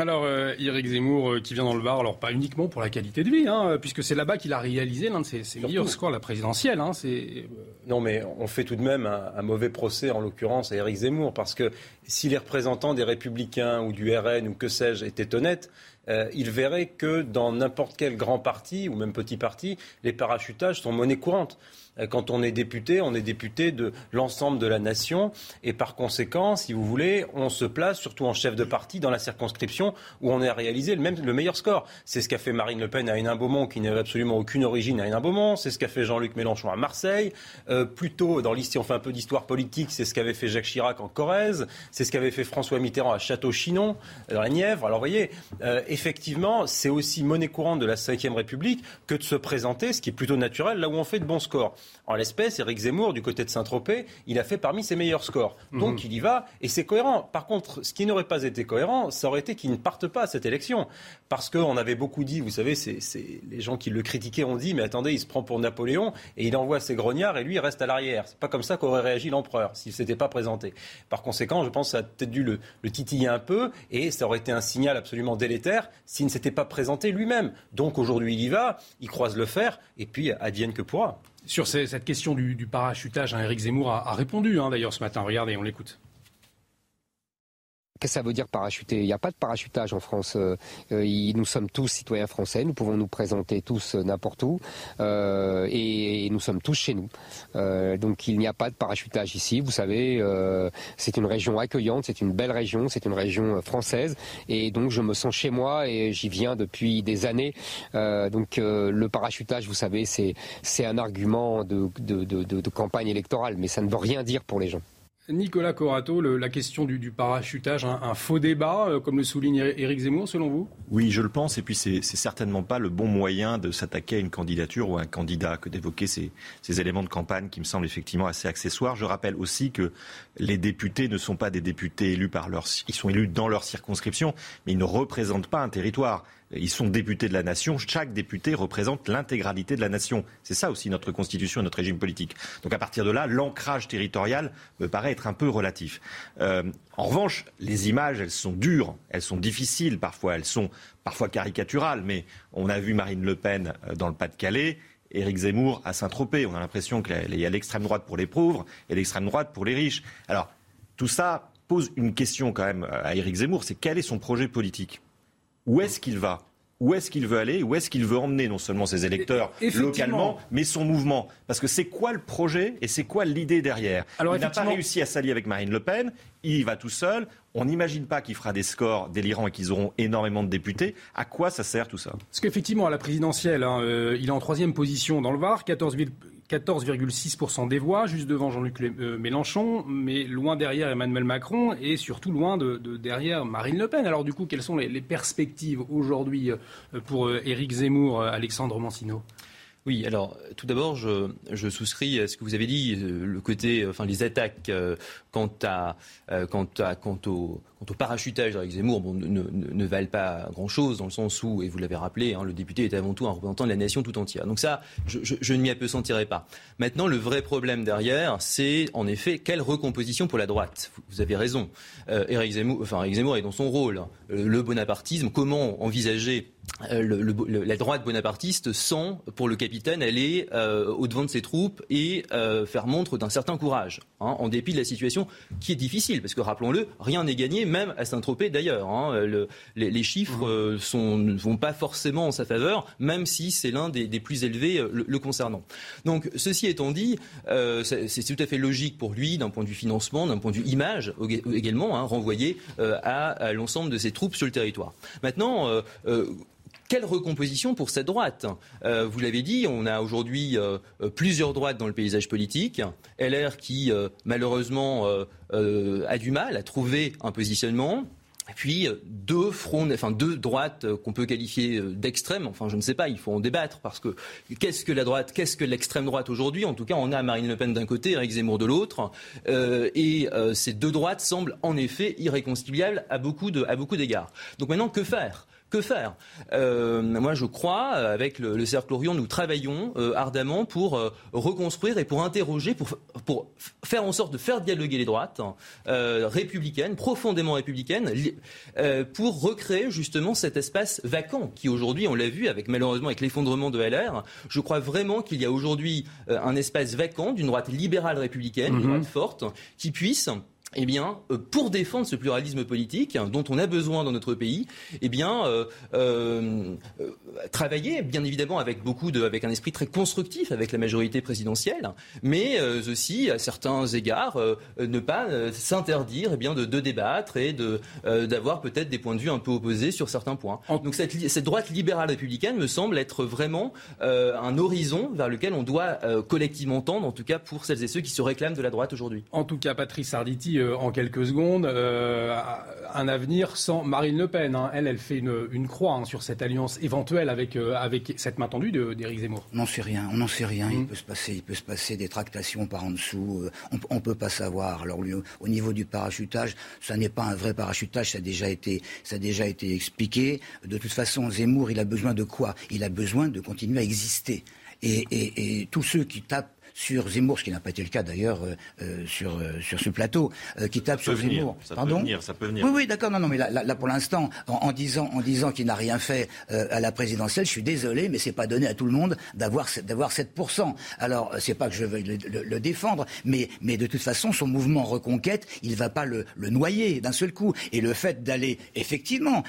alors, euh, Éric Zemmour, euh, qui vient dans le Var, alors pas uniquement pour la qualité de vie, hein, puisque c'est là-bas qu'il a réalisé l'un de ses, meilleurs scores, la présidentielle. Hein, euh, non, mais on fait tout de même un, mauvais procès, en l'occurrence, à Éric Zemmour, parce que si les représentants des Républicains ou du RN ou que sais-je étaient honnêtes, euh, il verrait que dans n'importe quel grand parti ou même petit parti, les parachutages sont monnaie courante. Euh, quand on est député, on est député de l'ensemble de la nation et par conséquent, si vous voulez, on se place surtout en chef de parti dans la circonscription où on a réalisé le, même, le meilleur score. C'est ce qu'a fait Marine Le Pen à Hénin-Beaumont qui n'avait absolument aucune origine à Hénin-Beaumont, c'est ce qu'a fait Jean-Luc Mélenchon à Marseille. Euh, plutôt dans l'histoire, on fait un peu d'histoire politique, c'est ce qu'avait fait Jacques Chirac en Corrèze, c'est ce qu'avait fait François Mitterrand à Château-Chinon, dans la Nièvre. Alors vous voyez, euh, effectivement, c'est aussi monnaie courante de la Ve République que de se présenter, ce qui est plutôt naturel, là où on fait de bons scores. En l'espèce, Éric Zemmour, du côté de Saint-Tropez, il a fait parmi ses meilleurs scores. Mhm. Donc il y va et c'est cohérent. Par contre, ce qui n'aurait pas été cohérent, ça aurait été qu'il ne parte pas à cette élection. Parce qu'on avait beaucoup dit, vous savez, c'est, les gens qui le critiquaient ont dit, mais attendez, il se prend pour Napoléon et il envoie ses grognards et lui, il reste à l'arrière. C'est pas comme ça qu'aurait réagi l'empereur s'il s'était pas présenté. Par conséquent, je pense que ça a peut-être dû le, le titiller un peu et ça aurait été un signal absolument délétère s'il ne s'était pas présenté lui-même. Donc aujourd'hui, il y va, il croise le fer et puis advienne que pourra. Sur cette question du, parachutage, Eric hein, Zemmour a, répondu hein, d'ailleurs ce matin. Regardez, on l'écoute. Qu'est-ce que ça veut dire parachuter? Il n'y a pas de parachutage en France. Euh, euh, nous sommes tous citoyens français, nous pouvons nous présenter tous euh, n'importe où et, nous sommes tous chez nous. donc il n'y a pas de parachutage ici. Vous savez, c'est une région accueillante, c'est une belle région, c'est une région française et donc je me sens chez moi et j'y viens depuis des années. donc le parachutage, vous savez, c'est un argument de campagne électorale, mais ça ne veut rien dire pour les gens. Nicolas Corato, la question du, parachutage, un, faux débat, euh, comme le souligne Éric Zemmour, selon vous? Oui, je le pense, et puis c'est certainement pas le bon moyen de s'attaquer à une candidature ou à un candidat que d'évoquer ces, ces, éléments de campagne qui me semblent effectivement assez accessoires. Je rappelle aussi que les députés ne sont pas des députés élus par leur... Ils sont élus dans leur circonscription, mais ils ne représentent pas un territoire. Ils sont députés de la nation. Chaque député représente l'intégralité de la nation. C'est ça aussi notre constitution et notre régime politique. Donc à partir de là, l'ancrage territorial me paraît être un peu relatif. Euh, en revanche, les images, elles sont dures, elles sont difficiles parfois, elles sont parfois caricaturales. Mais on a vu Marine Le Pen euh, dans le Pas-de-Calais. Éric Zemmour à Saint-Tropez. On a l'impression qu'il y a l'extrême droite pour les pauvres et l'extrême droite pour les riches. Alors, tout ça pose une question quand même à Éric Zemmour, c'est quel est son projet politique? Où est-ce qu'il va? Où est-ce qu'il veut aller, où est-ce qu'il veut emmener non seulement ses électeurs localement, mais son mouvement? Parce que c'est quoi le projet et c'est quoi l'idée derrière? Il n'a pas réussi à s'allier avec Marine Le Pen, il y va tout seul. On n'imagine pas qu'il fera des scores délirants et qu'ils auront énormément de députés. À quoi ça sert tout ça? Parce qu'effectivement, à la présidentielle, hein, euh, il est en troisième position dans le Var, 14 14,6% des voix, juste devant Jean-Luc euh, Mélenchon, mais loin derrière Emmanuel Macron et surtout loin de, derrière Marine Le Pen. Alors du coup, quelles sont les, perspectives aujourd'hui euh, pour euh, Éric Zemmour, Alexandre Mancino? Oui, alors tout d'abord, je, souscris à ce que vous avez dit, le côté, enfin les attaques quant, à, quant, à, quant au, au parachutage avec Zemmour bon, ne, valent pas grand-chose, dans le sens où, et vous l'avez rappelé, hein, le député est avant tout un représentant de la nation tout entière. Donc ça, je, je, ne m'y appesantirai pas. Maintenant, le vrai problème derrière, c'est en effet quelle recomposition pour la droite? Vous, avez raison. Euh, Éric Zemmour, enfin, Éric Zemmour est dans son rôle. Euh, le bonapartisme, comment envisager euh, le, la droite bonapartiste sans, pour le capitaine, aller euh, au-devant de ses troupes et euh, faire montre d'un certain courage, hein, en dépit de la situation qui est difficile, parce que rappelons-le, rien n'est gagné, même à Saint-Tropez d'ailleurs. Hein, les, chiffres ne vont pas forcément en sa faveur, même si c'est l'un des, plus élevés le, concernant. Donc, ceci étant dit, c'est tout à fait logique pour lui, d'un point de vue financement, d'un point de vue image également, hein, renvoyer à, l'ensemble de ses troupes sur le territoire. Maintenant, quelle recomposition pour cette droite Vous l'avez dit, on a aujourd'hui plusieurs droites dans le paysage politique. LR qui, malheureusement, a du mal à trouver un positionnement. Et puis euh, deux fronts, enfin deux droites euh, qu'on peut qualifier euh, d'extrême. Enfin, je ne sais pas, il faut en débattre parce que qu'est-ce que la droite, qu'est-ce que l'extrême droite aujourd'hui? En tout cas, on a Marine Le Pen d'un côté, Eric Zemmour de l'autre, et ces deux droites semblent en effet irréconciliables à beaucoup à beaucoup d'égards. Donc maintenant, que faire? Que faire euh, Moi, je crois, avec le, Cercle Orient, nous travaillons euh, ardemment pour euh, reconstruire et pour interroger, pour, pour faire en sorte de faire dialoguer les droites républicaines, profondément républicaines, pour recréer justement cet espace vacant qui aujourd'hui, on l'a vu, avec malheureusement avec l'effondrement de LR, je crois vraiment qu'il y a aujourd'hui un espace vacant d'une droite libérale républicaine, une mhm. droite forte, qui puisse eh bien, euh, pour défendre ce pluralisme politique hein, dont on a besoin dans notre pays, eh bien, euh, euh, travailler, bien évidemment, avec beaucoup de, avec un esprit très constructif avec la majorité présidentielle, mais aussi, à certains égards, ne pas s'interdire, eh bien, de, de, débattre et de d'avoir peut-être des points de vue un peu opposés sur certains points. Donc cette, cette droite libérale républicaine me semble être vraiment un horizon vers lequel on doit collectivement tendre, en tout cas pour celles et ceux qui se réclament de la droite aujourd'hui. En tout cas, Patrice Arditi euh, en quelques secondes euh, un avenir sans Marine Le Pen. Hein. Elle, elle fait une, croix hein, sur cette alliance éventuelle avec, euh, avec cette main tendue d'Éric Zemmour. On n'en sait rien, on n'en sait rien. Il, mmh. peut se passer, il peut se passer des tractations par en dessous. on ne peut pas savoir. Alors, au niveau du parachutage, ça n'est pas un vrai parachutage, ça a, déjà été, ça a déjà été expliqué. De toute façon, Zemmour, il a besoin de quoi? Il a besoin de continuer à exister. et tous ceux qui tapent sur Zemmour, ce qui n'a pas été le cas d'ailleurs euh, euh, sur, euh, sur ce plateau, qui tape sur Zemmour. Ça Pardon peut venir, ça peut venir. Oui, oui, d'accord. Non, non, mais là, là, pour l'instant, en, disant, en disant qu'il n'a rien fait à la présidentielle, je suis désolé, mais c'est pas donné à tout le monde d'avoir d'avoir 7%. Alors, c'est pas que je veuille le, défendre, mais, mais de toute façon, son mouvement reconquête, il va pas le, le noyer d'un seul coup. Et le fait d'aller effectivement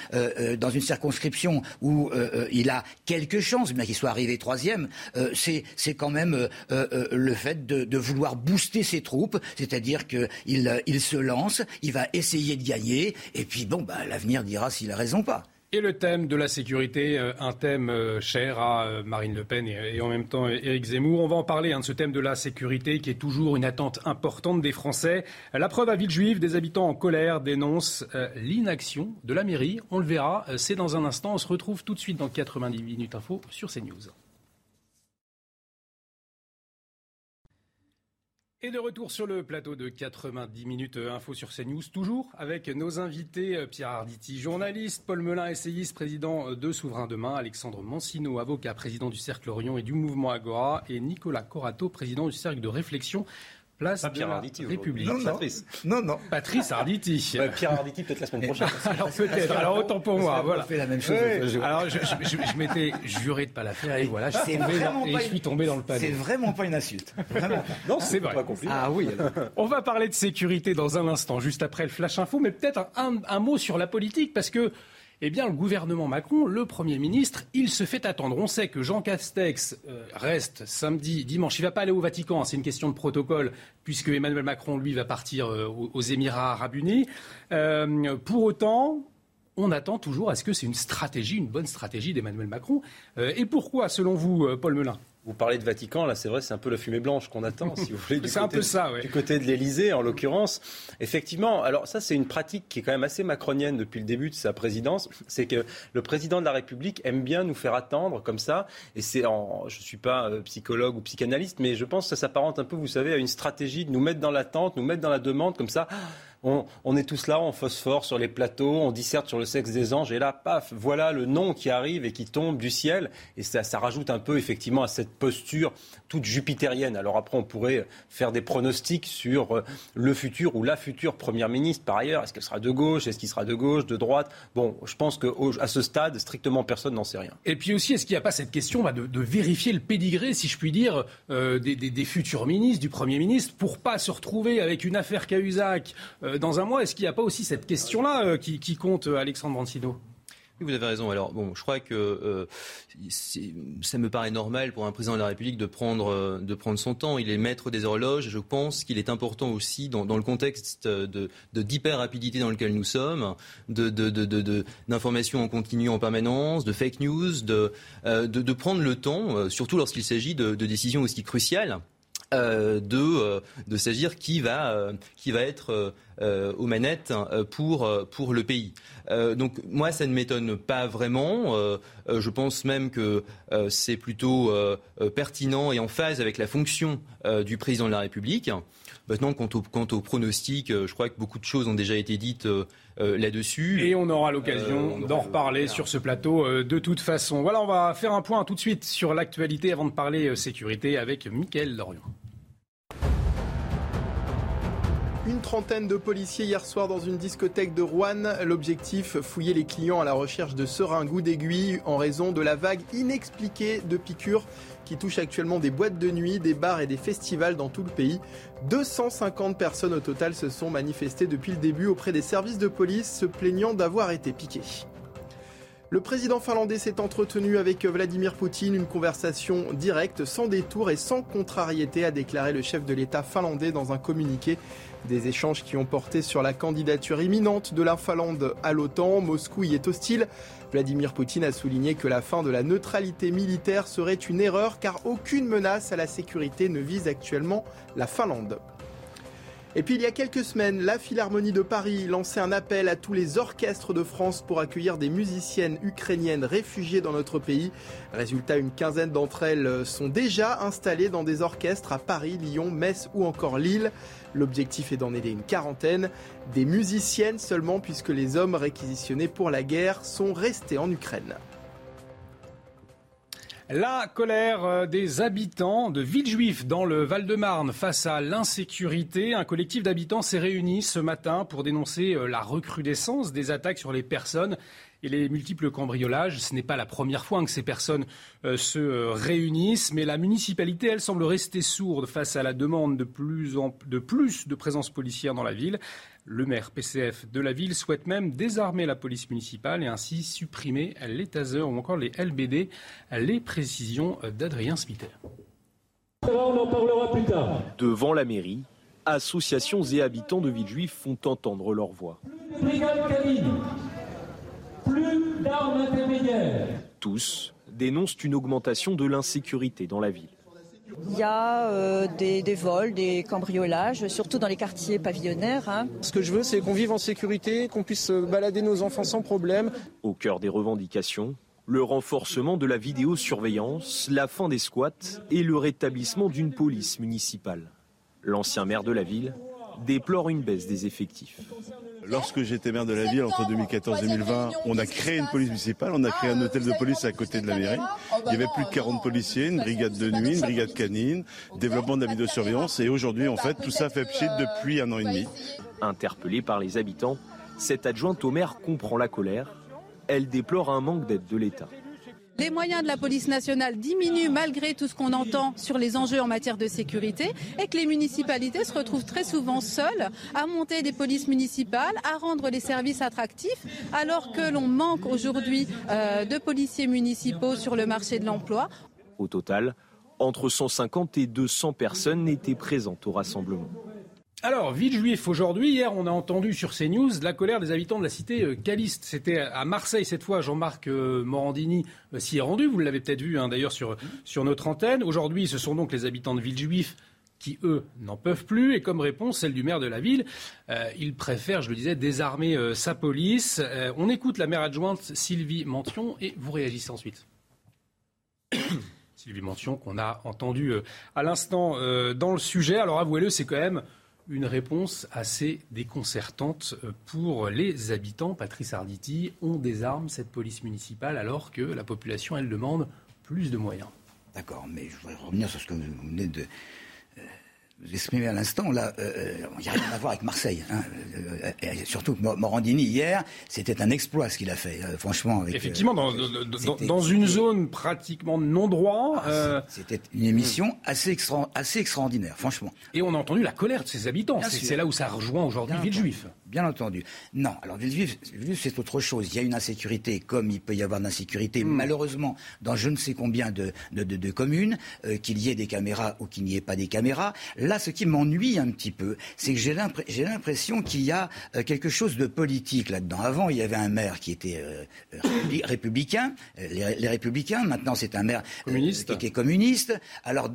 dans une circonscription où il a quelques chances, bien qu'il soit arrivé troisième, c'est c'est quand même le fait de, vouloir booster ses troupes, c'est-à-dire qu'il il se lance, il va essayer de gagner, et puis bon, bah, l'avenir dira s'il a raison ou pas. Et le thème de la sécurité, euh, un thème euh, cher à euh, Marine Le Pen et, en même temps Éric Zemmour. On va en parler hein, de ce thème de la sécurité qui est toujours une attente importante des Français. La preuve à Villejuif, des habitants en colère dénoncent l'inaction de la mairie. On le verra, c'est dans un instant. On se retrouve tout de suite dans 90 minutes info sur CNews. Et de retour sur le plateau de 90 minutes info sur CNews, toujours avec nos invités euh, Pierre Arditi, journaliste, Paul Melun, essayiste, président euh, de Souverain Demain, Alexandre Mancino, avocat, président du Cercle Orion et du Mouvement Agora, et Nicolas Corato, président du Cercle de réflexion Place de Pierre la Arditi République. Non, non. Patrice. Non, non. Patrice Arditi. (laughs) Pierre Arditi, peut-être la semaine prochaine. alors peut-être. Alors autant pour moi. Voilà. fait la même chose. Alors je, je, je, m'étais juré de pas la faire et voilà, je, suis tombé, dans, et je suis tombé dans le panneau. C'est vraiment pas une insulte. Vraiment. (laughs) Non, c'est vrai. Pas ah oui. (laughs) On va parler de sécurité dans un instant, juste après le flash info, mais peut-être un, un mot sur la politique parce que eh bien, le gouvernement Macron, le Premier ministre, il se fait attendre. On sait que Jean Castex euh, reste samedi, dimanche. Il ne va pas aller au Vatican, c'est une question de protocole, puisque Emmanuel Macron, lui, va partir euh, aux Émirats arabes unis. Euh, pour autant, on attend toujours à ce que c'est une stratégie, une bonne stratégie d'Emmanuel Macron. et pourquoi, selon vous, Paul Melun? Vous parlez de Vatican, là c'est vrai, c'est un peu la fumée blanche qu'on attend, si vous voulez, du, (laughs) côté, ça, du côté de l'Elysée en l'occurrence. Effectivement, alors ça c'est une pratique qui est quand même assez macronienne depuis le début de sa présidence, c'est que le président de la République aime bien nous faire attendre comme ça, et c'est en, je ne suis pas euh, psychologue ou psychanalyste, mais je pense que ça s'apparente un peu, vous savez, à une stratégie de nous mettre dans l'attente, nous mettre dans la demande comme ça on, est tous là, on phosphore sur les plateaux, on disserte sur le sexe des anges, et là, paf, voilà le nom qui arrive et qui tombe du ciel, et ça, rajoute un peu effectivement à cette posture toute jupitérienne. Alors après, on pourrait faire des pronostics sur euh, le futur ou la future première ministre. Par ailleurs, est-ce qu'elle sera de gauche, est-ce qu'il sera de gauche, de droite? Bon, je pense qu'à ce stade, strictement personne n'en sait rien. Et puis aussi, est-ce qu'il n'y a pas cette question de, vérifier le pédigré, si je puis dire, euh, des, futurs ministres, du Premier ministre, pour pas se retrouver avec une affaire Cahuzac dans un mois. Est-ce qu'il n'y a pas aussi cette question-là euh, qui, compte, euh, Alexandre Brancino oui, vous avez raison. Alors, bon, je crois que ça me paraît normal pour un président de la République de prendre, de prendre son temps. Il est maître des horloges. Je pense qu'il est important aussi, dans, le contexte de, d'hyper-rapidité dans lequel nous sommes, d'informations en continu en permanence, de fake news, de, de, prendre le temps, surtout lorsqu'il s'agit de, décisions aussi cruciales. De, de s'agir qui va, qui va être euh, aux manettes euh, pour, euh, pour le pays. donc moi, ça ne m'étonne pas vraiment. je pense même que c'est plutôt pertinent et en phase avec la fonction du président de la République. Maintenant, quant au, quant au pronostic, je crois que beaucoup de choses ont déjà été dites là-dessus. Et on aura l'occasion d'en reparler sur ce plateau de toute façon. Voilà, on va faire un point tout de suite sur l'actualité avant de parler sécurité avec Mickaël Dorion. Une trentaine de policiers hier soir dans une discothèque de Rouen. L'objectif, fouiller les clients à la recherche de seringues ou d'aiguilles en raison de la vague inexpliquée de piqûres qui touche actuellement des boîtes de nuit, des bars et des festivals dans tout le pays. 250 personnes au total se sont manifestées depuis le début auprès des services de police se plaignant d'avoir été piquées. Le président finlandais s'est entretenu avec Vladimir Poutine, une conversation directe, sans détour et sans contrariété, a déclaré le chef de l'État finlandais dans un communiqué. Des échanges qui ont porté sur la candidature imminente de la Finlande à l'OTAN. Moscou y est hostile. Vladimir Poutine a souligné que la fin de la neutralité militaire serait une erreur car aucune menace à la sécurité ne vise actuellement la Finlande. Et puis il y a quelques semaines, la Philharmonie de Paris lançait un appel à tous les orchestres de France pour accueillir des musiciennes ukrainiennes réfugiées dans notre pays. Résultat, une quinzaine d'entre elles sont déjà installées dans des orchestres à Paris, Lyon, Metz ou encore Lille. L'objectif est d'en aider une quarantaine, des musiciennes seulement puisque les hommes réquisitionnés pour la guerre sont restés en Ukraine. La colère euh, des habitants de Villejuif dans le Val-de-Marne face à l'insécurité. Un collectif d'habitants s'est réuni ce matin pour dénoncer euh, la recrudescence des attaques sur les personnes et les multiples cambriolages. Ce n'est pas la première fois que ces personnes euh, se réunissent, mais la municipalité, elle, semble rester sourde face à la demande de plus, de plus de présence policière dans la ville. Le maire PCF de la ville souhaite même désarmer la police municipale et ainsi supprimer les tasers ou encore les LBD. Les précisions d'Adrien Smiter. On en parlera plus tard. Devant la mairie, associations et habitants de Villejuif font entendre leur voix. Plus plus d'armes intermédiaires. Tous dénoncent une augmentation de l'insécurité dans la ville. Il y a euh, des, vols, des cambriolages, surtout dans les quartiers pavillonnaires. Hein. Ce que je veux, c'est qu'on vive en sécurité, qu'on puisse balader nos enfants sans problème. Au cœur des revendications, le renforcement de la vidéosurveillance, la fin des squats et le rétablissement d'une police municipale. L'ancien maire de la ville déplore une baisse des effectifs. Lorsque j'étais maire de la ville entre 2014 et 2020, on a créé une police municipale, on a créé un hôtel de police à côté de la mairie. Il y avait plus de 40 policiers, une brigade de nuit, une brigade canine, développement de la vidéosurveillance et aujourd'hui en fait tout ça fait pchit depuis un an et demi. Interpellée par les habitants, cette adjointe au maire comprend la colère. Elle déplore un manque d'aide de l'État. Les moyens de la police nationale diminuent malgré tout ce qu'on entend sur les enjeux en matière de sécurité et que les municipalités se retrouvent très souvent seules à monter des polices municipales, à rendre les services attractifs, alors que l'on manque aujourd'hui euh, de policiers municipaux sur le marché de l'emploi. Au total, entre 150 et 200 personnes étaient présentes au rassemblement. Alors, ville juif aujourd'hui. Hier, on a entendu sur CNews la colère des habitants de la cité euh, Caliste. C'était à Marseille cette fois. Jean-Marc euh, Morandini euh, s'y est rendu. Vous l'avez peut-être vu hein, d'ailleurs sur, sur notre antenne. Aujourd'hui, ce sont donc les habitants de ville juif qui, eux, n'en peuvent plus. Et comme réponse, celle du maire de la ville, il préfère, je le disais, désarmer sa police. on écoute la maire adjointe Sylvie Mention et vous réagissez ensuite. (coughs) Sylvie Mention qu'on a entendu à l'instant dans le sujet. Alors avouez-le, c'est quand même une réponse assez déconcertante euh, pour les habitants. Patrice Arditi, on désarme cette police municipale alors que la population, elle, demande plus de moyens. D'accord, mais je voudrais revenir sur ce que vous venez de, vous exprimez à l'instant, là, il euh, n'y euh, a rien à voir avec Marseille. Hein. Euh, et surtout que Morandini, hier, c'était un exploit ce qu'il a fait, franchement. Avec, Effectivement, dans, dans, une zone pratiquement non-droit. Ah, c'était une émission assez, extra, assez extraordinaire, franchement. Et on a entendu la colère de ses habitants. C'est là où ça rejoint aujourd'hui Villejuif. Bien entendu. Non, alors Villejuif, c'est autre chose. Il y a une insécurité, comme il peut y avoir d'insécurité, hmm. malheureusement, dans je ne sais combien de, de, communes, qu'il y ait des caméras ou qu'il n'y ait pas des caméras. Là, ce qui m'ennuie un petit peu, c'est que j'ai l'impression qu'il y a euh, quelque chose de politique là-dedans. Avant, il y avait un maire qui était euh, républicain, euh, les, républicains. Maintenant, c'est un maire communiste. qui est communiste. Alors,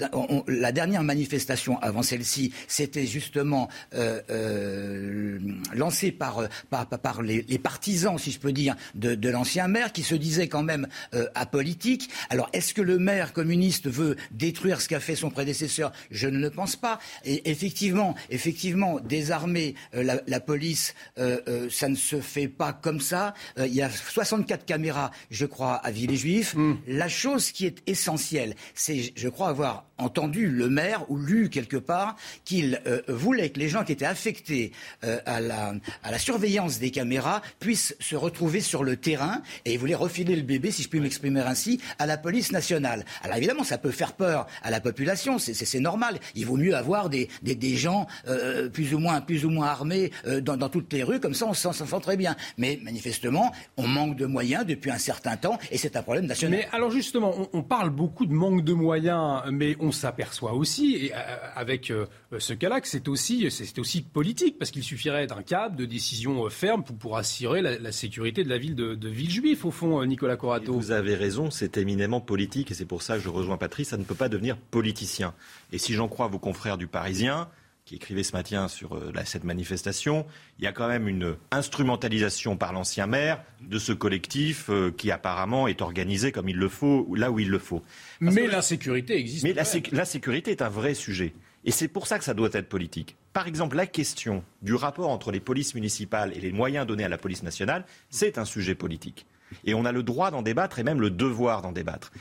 la dernière manifestation avant celle-ci, c'était justement le lancé par, par, par les, les, partisans, si je peux dire, de, de l'ancien maire, qui se disait quand même apolitique. Alors, est-ce que le maire communiste veut détruire ce qu'a fait son prédécesseur? Je ne le pense pas. Et effectivement, effectivement, désarmer la, la, police, ça ne se fait pas comme ça. il y a 64 caméras, je crois, à Villers-Juif. Mm. La chose qui est essentielle, c'est, je crois, avoir entendu le maire ou lu quelque part qu'il euh, voulait que les gens qui étaient affectés euh, à, la, à la surveillance des caméras puissent se retrouver sur le terrain et il voulait refiler le bébé, si je puis m'exprimer ainsi, à la police nationale. Alors évidemment, ça peut faire peur à la population, c'est normal. Il vaut mieux avoir des, gens euh, plus, ou moins, plus ou moins armés dans, dans, toutes les rues, comme ça on s'en sent très bien. Mais manifestement, on manque de moyens depuis un certain temps et c'est un problème national. Mais alors justement, on, parle beaucoup de manque de moyens, mais on s'aperçoit aussi, et, euh, avec euh, ce cas-là, que c'est aussi, c'est aussi politique, parce qu'il suffirait d'un câble, de décision euh, ferme pour, pour assurer la, la, sécurité de la ville de, de Villejuif, au fond, Nicolas Corato. vous avez raison, c'est éminemment politique, et c'est pour ça que je rejoins Patrice, ça ne peut pas devenir politicien. Et si j'en crois vos confrères du Parisien, qui écrivait ce matin sur euh, cette manifestation, il y a quand même une instrumentalisation par l'ancien maire de ce collectif euh, qui apparemment est organisé comme il le faut, là où il le faut. mais l'insécurité existe. Mais la, sécurité est un vrai sujet. Et c'est pour ça que ça doit être politique. Par exemple, la question du rapport entre les polices municipales et les moyens donnés à la police nationale, c'est un sujet politique. Et on a le droit d'en débattre et même le devoir d'en débattre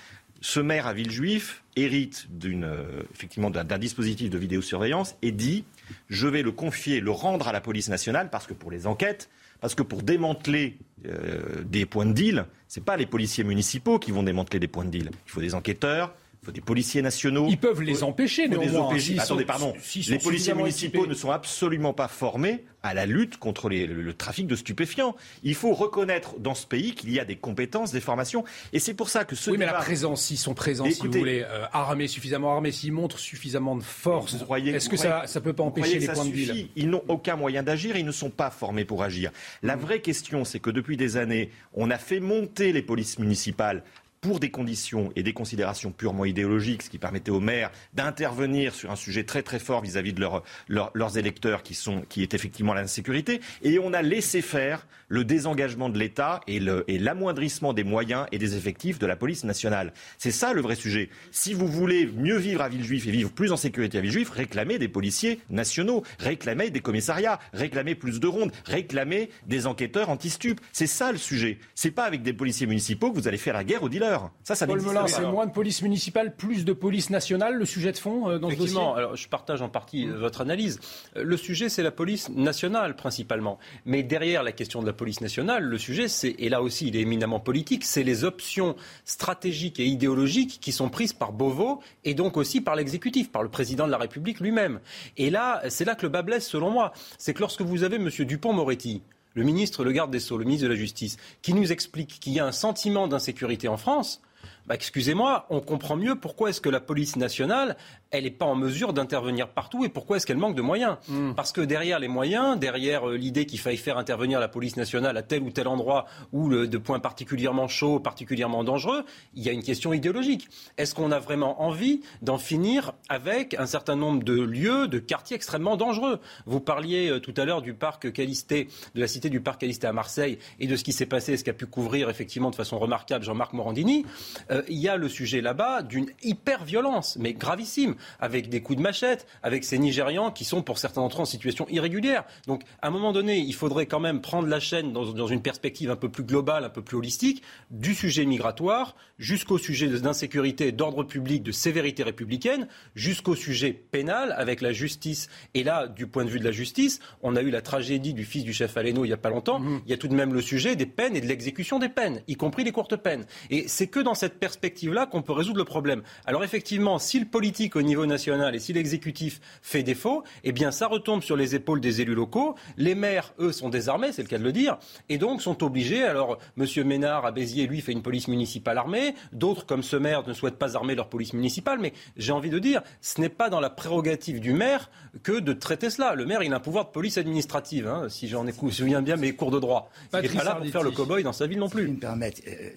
ce maire à Villejuif hérite euh, effectivement d'un dispositif de vidéosurveillance et dit je vais le confier, le rendre à la police nationale parce que pour les enquêtes, parce que pour démanteler euh, des points de deal, ce n'est pas les policiers municipaux qui vont démanteler des points de deal. Il faut des enquêteurs, faut des policiers nationaux. Ils peuvent les empêcher, néanmoins. Les Attendez, pardon. les policiers municipaux ne sont absolument pas formés à la lutte contre le, trafic de stupéfiants. Il faut reconnaître dans ce pays qu'il y a des compétences, des formations. Et c'est pour ça que ce Oui, mais la présence, s'ils sont présents, si vous voulez, euh, armés, suffisamment armés, s'ils montrent suffisamment de force, est-ce que ça ne peut pas empêcher les points de vie Ils n'ont aucun moyen d'agir et ils ne sont pas formés pour agir. La mmh. vraie question, c'est que depuis des années, on a fait monter les polices municipales pour des conditions et des considérations purement idéologiques, ce qui permettait aux maires d'intervenir sur un sujet très très fort vis-à-vis de leurs électeurs qui, sont, qui est effectivement l'insécurité. Et on a laissé faire le désengagement de l'État et l'amoindrissement des moyens et des effectifs de la police nationale. C'est ça le vrai sujet. Si vous voulez mieux vivre à Villejuif et vivre plus en sécurité à Villejuif, réclamez des policiers nationaux, réclamez des commissariats, réclamez plus de rondes, réclamez des enquêteurs anti-stup. C'est ça le sujet. C'est pas avec des policiers municipaux que vous allez faire la guerre aux dealers. Ça, ça Paul Melun, c'est moins de police municipale, plus de police nationale, le sujet de fond euh, dans ce dossier alors je partage en partie euh, votre analyse. Euh, le sujet, c'est la police nationale principalement. Mais derrière la question de la police nationale, le sujet, c'est, et là aussi il est éminemment politique, c'est les options stratégiques et idéologiques qui sont prises par Beauvau et donc aussi par l'exécutif, par le président de la République lui-même. Et là, c'est là que le bas blesse, selon moi. C'est que lorsque vous avez M. Dupont-Moretti, le ministre, le garde des Sceaux, le ministre de la Justice, qui nous explique qu'il y a un sentiment d'insécurité en France, bah, excusez-moi, on comprend mieux pourquoi est-ce que la police nationale, elle n'est pas en mesure d'intervenir partout et pourquoi est-ce qu'elle manque de moyens? Hmm. Parce que derrière les moyens, derrière euh, l'idée qu'il faille faire intervenir la police nationale à tel ou tel endroit ou de points particulièrement chauds, particulièrement dangereux, il y a une question idéologique. Est-ce qu'on a vraiment envie d'en finir avec un certain nombre de lieux, de quartiers extrêmement dangereux? Vous parliez euh, tout à l'heure du parc Calisté, de la cité du parc Calisté à Marseille et de ce qui s'est passé, ce qu'a pu couvrir effectivement de façon remarquable Jean-Marc Morandini. Euh, il y a le sujet là-bas d'une hyper-violence, mais gravissime avec des coups de machette, avec ces Nigérians qui sont pour certains d'entre eux en situation irrégulière. Donc, à un moment donné, il faudrait quand même prendre la chaîne dans, dans une perspective un peu plus globale, un peu plus holistique, du sujet migratoire jusqu'au sujet d'insécurité, d'ordre public, de sévérité républicaine, jusqu'au sujet pénal avec la justice. Et là, du point de vue de la justice, on a eu la tragédie du fils du chef Aleno il n'y a pas longtemps. Mmh. Il y a tout de même le sujet des peines et de l'exécution des peines, y compris les courtes peines. Et c'est que dans cette perspective-là qu'on peut résoudre le problème. Alors effectivement, si le politique au niveau national et si l'exécutif fait défaut, eh bien ça retombe sur les épaules des élus locaux. Les maires, eux, sont désarmés, c'est le cas de le dire, et donc sont obligés. Alors, M. Ménard à Béziers, lui, fait une police municipale armée. D'autres, comme ce maire, ne souhaitent pas armer leur police municipale. Mais j'ai envie de dire, ce n'est pas dans la prérogative du maire que de traiter cela. Le maire, il a un pouvoir de police administrative, hein, si j'en ai souviens bien mes cours de droit. Il n'est pas là pour faire le cow-boy dans sa ville non plus. Si me permettre, euh,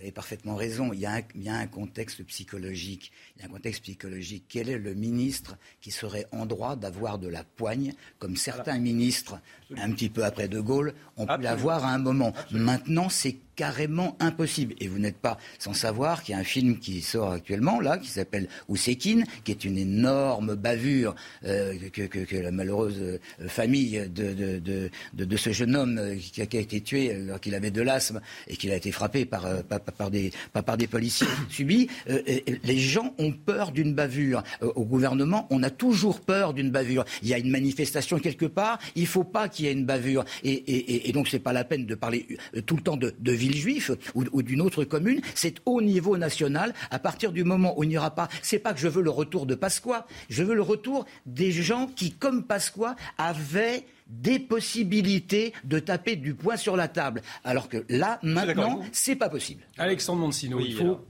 Vous avez parfaitement raison. Il y, a un, il y, a un, contexte psychologique. Il y a un contexte psychologique. Quel est le ministre qui serait en droit d'avoir de la poigne, comme certains ministres, un petit peu après De Gaulle, ont pu l'avoir à un moment? Maintenant, c'est carrément impossible. Et vous n'êtes pas sans savoir qu'il y a un film qui sort actuellement, là, qui s'appelle Oussekine, qui est une énorme bavure euh, que, la malheureuse euh, famille de, de, de, ce jeune homme euh, qui a, été tué alors qu'il avait de l'asthme et qu'il a été frappé par, par, par, des, par, des policiers (coughs) subis. Euh, les gens ont peur d'une bavure. Au gouvernement, on a toujours peur d'une bavure. Il y a une manifestation quelque part, il ne faut pas qu'il y ait une bavure. Et donc, ce n'est pas la peine de parler tout le temps de, de ville juif ou, d'une autre commune, c'est au niveau national, à partir du moment où il n'y aura pas, c'est pas que je veux le retour de Pasqua, je veux le retour des gens qui, comme Pasqua, avaient des possibilités de taper du poing sur la table. Alors que là, maintenant, c'est pas possible. Alexandre Mancino, il faut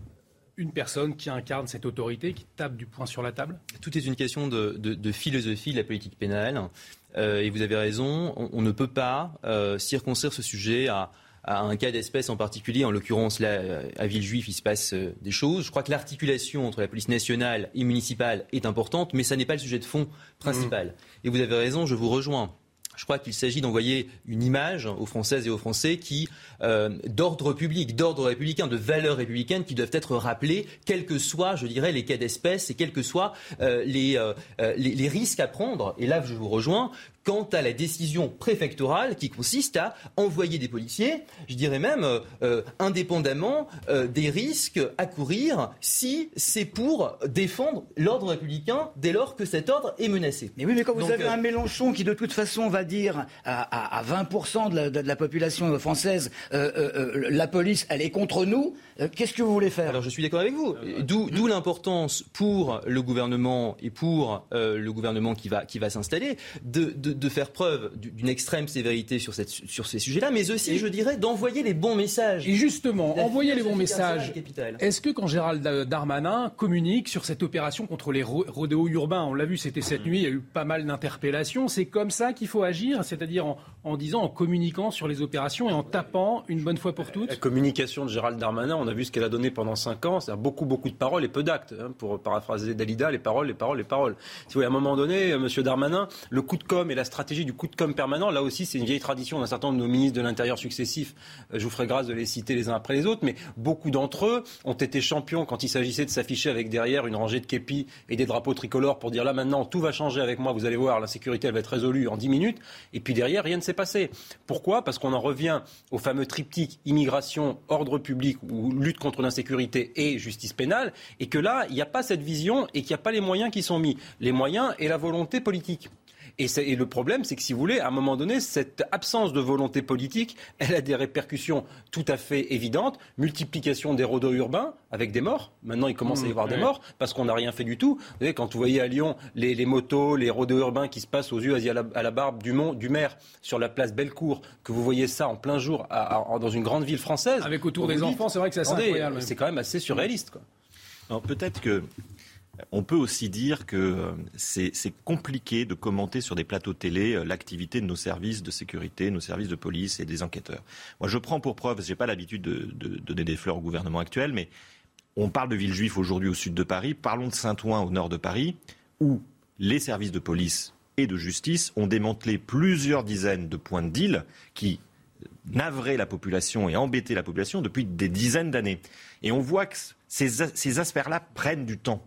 une personne qui incarne cette autorité, qui tape du poing sur la table Tout est une question de, philosophie de la politique pénale. Euh, et vous avez raison, on, ne peut pas euh, circonscrire ce sujet à, à un cas d'espèce en particulier. En l'occurrence, là, à Villejuif, il se passe euh, des choses. Je crois que l'articulation entre la police nationale et municipale est importante, mais ça n'est pas le sujet de fond principal. Mmh. Et vous avez raison, je vous rejoins. Je crois qu'il s'agit d'envoyer une image aux Françaises et aux Français qui, euh, d'ordre public, d'ordre républicain, de valeurs républicaines qui doivent être rappelées, quels que soient, je dirais, les cas d'espèce et quels que soient euh, les, euh, les, les, risques à prendre. Et là, je vous rejoins quant à la décision préfectorale qui consiste à envoyer des policiers, je dirais même euh, indépendamment euh, des risques à courir si c'est pour défendre l'ordre républicain dès lors que cet ordre est menacé. Mais oui, mais quand vous avez euh, un Mélenchon qui de toute façon va dire à, à, à 20% de la, de la, population française la police, elle est contre nous, qu'est-ce que vous voulez faire? Alors je suis d'accord avec vous. D'où l'importance pour le gouvernement et pour le gouvernement qui va, qui va s'installer de, de de, faire preuve d'une extrême sévérité sur, cette, sur ces sujets-là, mais aussi, je dirais, d'envoyer les bons messages. Et justement, envoyer les bons messages. Est-ce que quand Gérald Darmanin communique sur cette opération contre les rodéos urbains, on l'a vu, c'était cette nuit, il y a eu pas mal d'interpellations, c'est comme ça qu'il faut agir, c'est-à-dire en, en, disant, en communiquant sur les opérations et en tapant une bonne fois pour toutes La communication de Gérald Darmanin, on a vu ce qu'elle a donné pendant 5 ans, c'est beaucoup, beaucoup de paroles et peu d'actes. Hein, pour paraphraser Dalida, les paroles, les paroles, les paroles. Si vous voulez, à un moment donné, M. Darmanin, le coup de com' et la stratégie du coup de com permanent, là aussi, c'est une vieille tradition d'un certain nombre de nos ministres de l'Intérieur successifs. Euh, je vous ferai grâce de les citer les uns après les autres, mais beaucoup d'entre eux ont été champions quand il s'agissait de s'afficher avec derrière une rangée de képis et des drapeaux tricolores pour dire là maintenant tout va changer avec moi, vous allez voir, l'insécurité elle va être résolue en 10 minutes. Et puis derrière, rien ne s'est passé. Pourquoi? Parce qu'on en revient au fameux triptyque immigration, ordre public ou lutte contre l'insécurité et justice pénale, et que là, il n'y a pas cette vision et qu'il n'y a pas les moyens qui sont mis. Les moyens et la volonté politique. Et, le problème, c'est que si vous voulez, à un moment donné, cette absence de volonté politique, elle a des répercussions tout à fait évidentes. Multiplication des rodeaux urbains avec des morts. Maintenant, il commence à y mmh, avoir des morts parce qu'on n'a rien fait du tout. Vous voyez, quand vous voyez à Lyon les, motos, les rodeaux urbains qui se passent aux yeux à la, à la barbe du, mont, du maire sur la place Bellecour, que vous voyez ça en plein jour dans une grande ville française. Avec autour des enfants, c'est vrai que c'est incroyable. C'est quand même assez surréaliste. Quoi. peut-être que on peut aussi dire que euh, c'est compliqué de commenter sur des plateaux télé euh, l'activité de nos services de sécurité, nos services de police et des enquêteurs. Moi, je prends pour preuve, je n'ai pas l'habitude de, donner des fleurs au gouvernement actuel, mais on parle de Villejuif aujourd'hui au sud de Paris, parlons de Saint-Ouen au nord de Paris, où les services de police et de justice ont démantelé plusieurs dizaines de points de deal qui navraient la population et embêtaient la population depuis des dizaines d'années. Et on voit que ces, ces aspects-là prennent du temps.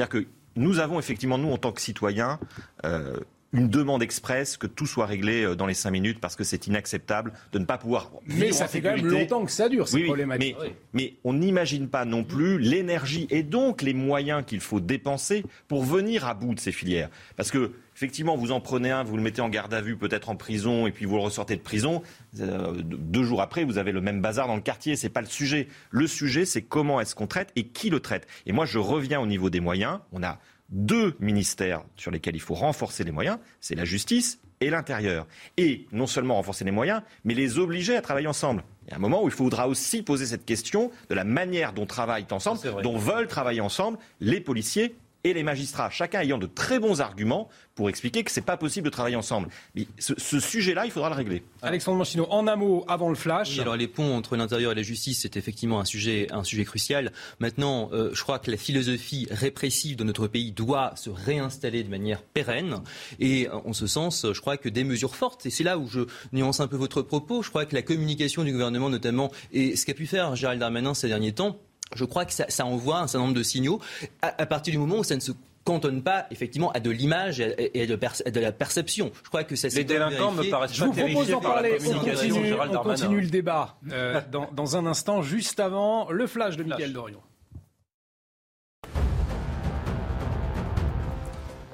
C'est-à-dire que nous avons effectivement, nous, en tant que citoyens, euh, une demande express que tout soit réglé euh, dans les cinq minutes parce que c'est inacceptable de ne pas pouvoir. Mais ça fait quand même longtemps que ça dure, ces problématiques. Mais, mais on n'imagine pas non plus l'énergie et donc les moyens qu'il faut dépenser pour venir à bout de ces filières. Parce que Effectivement, vous en prenez un, vous le mettez en garde à vue, peut-être en prison, et puis vous le ressortez de prison. Euh, deux jours après, vous avez le même bazar dans le quartier. C'est pas le sujet. Le sujet, c'est comment est-ce qu'on traite et qui le traite. Et moi, je reviens au niveau des moyens. On a deux ministères sur lesquels il faut renforcer les moyens. C'est la justice et l'intérieur. Et non seulement renforcer les moyens, mais les obliger à travailler ensemble. Il y a un moment où il faudra aussi poser cette question de la manière dont travaillent ensemble, dont veulent travailler ensemble les policiers et les magistrats, chacun ayant de très bons arguments pour expliquer que c'est pas possible de travailler ensemble. Mais ce, sujet-là, il faudra le régler. Alexandre Manchino, en un mot, avant le flash. alors les ponts entre l'intérieur et la justice, c'est effectivement un sujet, un sujet crucial. Maintenant, euh, je crois que la philosophie répressive de notre pays doit se réinstaller de manière pérenne. Et en ce sens, je crois que des mesures fortes, et c'est là où je nuance un peu votre propos, je crois que la communication du gouvernement notamment, et ce qu'a pu faire Gérald Darmanin ces derniers temps, je crois que ça, envoie un certain nombre de signaux à, partir du moment où ça ne se cantonne pas effectivement à de l'image et de, la perception. Je crois que ça Les délinquants me paraissent Je vous propose d'en parler. On continue, on continue, le débat euh, (laughs) dans, dans, un instant, juste avant le flash de Michael Dorion.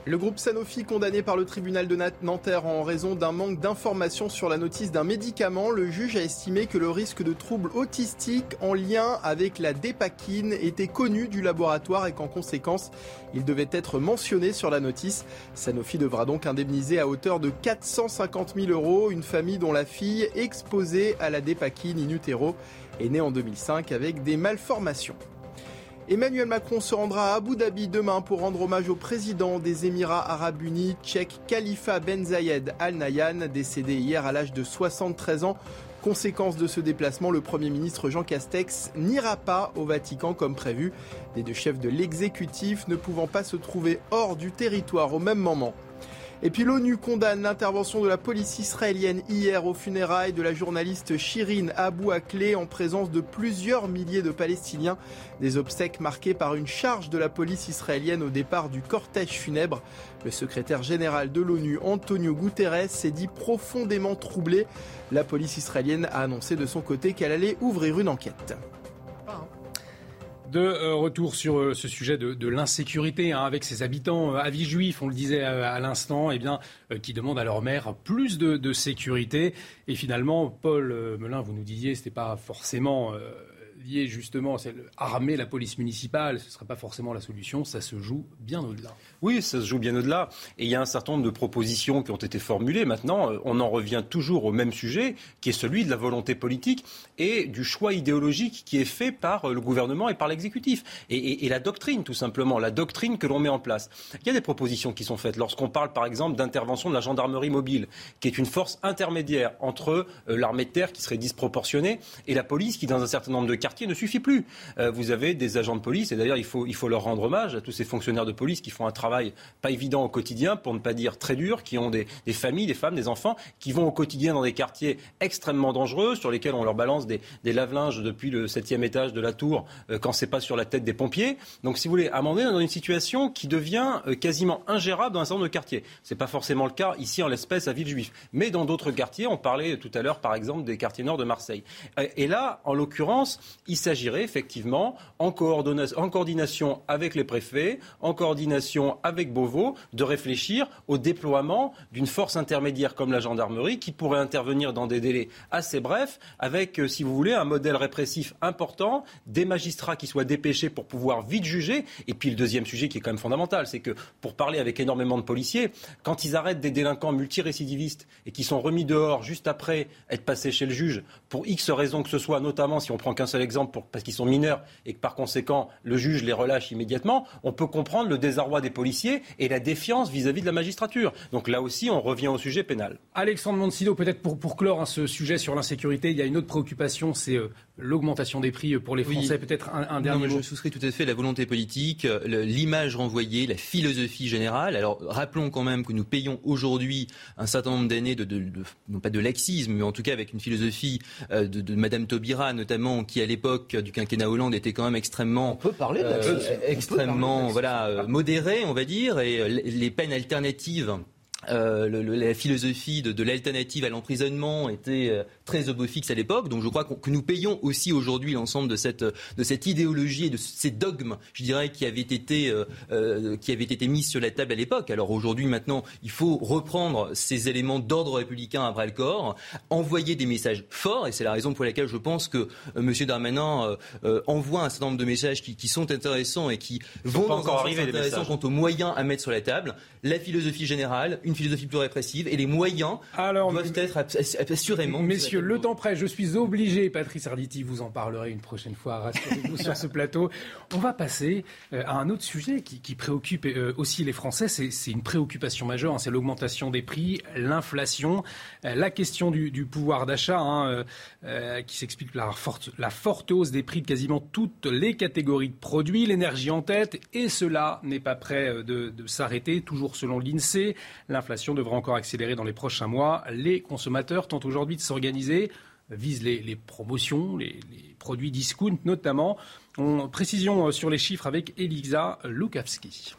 Le groupe Sanofi condamné par le tribunal de Nanterre en raison d'un manque d'informations sur la notice d'un médicament, le juge a estimé que le risque de troubles autistiques en lien avec la dépakine était connu du laboratoire et qu'en conséquence, il devait être mentionné sur la notice. Sanofi devra donc indemniser à hauteur de 450 000 euros une famille dont la fille exposée à la dépakine in utero est née en 2005 avec des malformations. Emmanuel Macron se rendra à Abu Dhabi demain pour rendre hommage au président des Émirats arabes unis, tchèque Khalifa Ben Zayed Al Nahyan, décédé hier à l'âge de 73 ans. Conséquence de ce déplacement, le Premier ministre Jean Castex n'ira pas au Vatican comme prévu, les deux chefs de l'exécutif ne pouvant pas se trouver hors du territoire au même moment. Et puis l'ONU condamne l'intervention de la police israélienne hier aux funérailles de la journaliste Shirin Abu Akleh en présence de plusieurs milliers de Palestiniens. Des obsèques marquées par une charge de la police israélienne au départ du cortège funèbre. Le secrétaire général de l'ONU, Antonio Guterres, s'est dit profondément troublé. La police israélienne a annoncé de son côté qu'elle allait ouvrir une enquête de euh, retour sur euh, ce sujet de, l'insécurité hein, avec ses habitants euh, avis juifs, on le disait à, l'instant, eh qui demandent à leur maire plus de, sécurité. Et finalement, Paul Melun, vous nous disiez, ce n'était pas forcément lié justement, c'est armer la police municipale, ce ne serait pas forcément la solution, ça se joue bien au-delà. Oui, ça se joue bien au-delà. Et il y a un certain nombre de propositions qui ont été formulées. Maintenant, euh, on en revient toujours au même sujet, qui est celui de la volonté politique et du choix idéologique qui est fait par euh, le gouvernement et par l'exécutif. Et, la doctrine, tout simplement, la doctrine que l'on met en place. Il y a des propositions qui sont faites. Lorsqu'on parle, par exemple, d'intervention de la gendarmerie mobile, qui est une force intermédiaire entre euh, l'armée de terre, qui serait disproportionnée, et la police, qui, dans un certain nombre de quartiers, ne suffit plus. vous avez des agents de police, et d'ailleurs, il faut, il faut leur rendre hommage à tous ces fonctionnaires de police qui font un travail pas évident au quotidien, pour ne pas dire très dur, qui ont des, familles, des femmes, des enfants, qui vont au quotidien dans des quartiers extrêmement dangereux, sur lesquels on leur balance des, lave-linges depuis le septième étage de la tour, euh, quand c'est pas sur la tête des pompiers. Donc, si vous voulez, à un moment donné, on est dans une situation qui devient euh, quasiment ingérable dans un certain nombre de quartiers. C'est pas forcément le cas ici, en l'espèce, à Villejuif. Mais dans d'autres quartiers, on parlait tout à l'heure, par exemple, des quartiers nord de Marseille. Euh, et là, en l'occurrence, il s'agirait effectivement, en, coordination avec les préfets, en coordination avec Beauvau, de réfléchir au déploiement d'une force intermédiaire comme la gendarmerie qui pourrait intervenir dans des délais assez brefs avec, euh, si vous voulez, un modèle répressif important, des magistrats qui soient dépêchés pour pouvoir vite juger. Et puis le deuxième sujet qui est quand même fondamental, c'est que pour parler avec énormément de policiers, quand ils arrêtent des délinquants multirécidivistes et qui sont remis dehors juste après être passés chez le juge, pour X raisons que ce soit, notamment si on prend qu'un seul exemple parce qu'ils sont mineurs et que par conséquent le juge les relâche immédiatement, on peut comprendre le désarroi des policiers et la défiance vis-à-vis de la magistrature. Donc là aussi, on revient au sujet pénal. Alexandre Monsido, peut-être pour, pour clore hein, ce sujet sur l'insécurité, il y a une autre préoccupation, c'est euh, l'augmentation des prix pour les Français. Peut-être un, dernier mot. Je souscris tout à fait la volonté politique, euh, l'image renvoyée, la philosophie générale. Alors rappelons quand même que nous payons aujourd'hui un certain nombre d'années de, de, non pas de laxisme, mais en tout cas avec une philosophie euh, de, de Madame Taubira notamment, qui à l'époque du quinquennat Hollande était quand même extrêmement, on peut parler de extrêmement, voilà, modéré, on va dire, et euh, les peines alternatives euh, la philosophie de, l'alternative à l'emprisonnement était euh, très obofixe à l'époque. Donc je crois que nous payons aussi aujourd'hui l'ensemble de cette, de cette idéologie et de ces dogmes, je dirais, qui avaient été, euh, qui avaient été mis sur la table à l'époque. Alors aujourd'hui, maintenant, il faut reprendre ces éléments d'ordre républicain à bras le corps, envoyer des messages forts, et c'est la raison pour laquelle je pense que M. Darmanin envoie un certain nombre de messages qui, qui sont intéressants et qui vont dans encore un sens intéressant quant aux moyens à mettre sur la table. La philosophie générale, une philosophie plus répressive et les moyens doivent être assurément. Messieurs, le temps près, je suis obligé, Patrice Arditi, vous en parlerez une prochaine fois, rassurez-vous sur ce plateau. On va passer euh, à un autre sujet qui, préoccupe euh, aussi les Français. C'est une préoccupation majeure, hein, c'est l'augmentation des prix, l'inflation, euh, la question du, pouvoir d'achat, hein, qui s'explique par la forte, la forte hausse des prix de quasiment toutes les catégories de produits, l'énergie en tête, et cela n'est pas prêt de, s'arrêter. Toujours selon l'INSEE, l'inflation devra encore accélérer dans les prochains mois. Les consommateurs tentent aujourd'hui de s'organiser visent les, promotions, les, produits discount notamment. On, précision sur les chiffres avec Elisa Lukavski.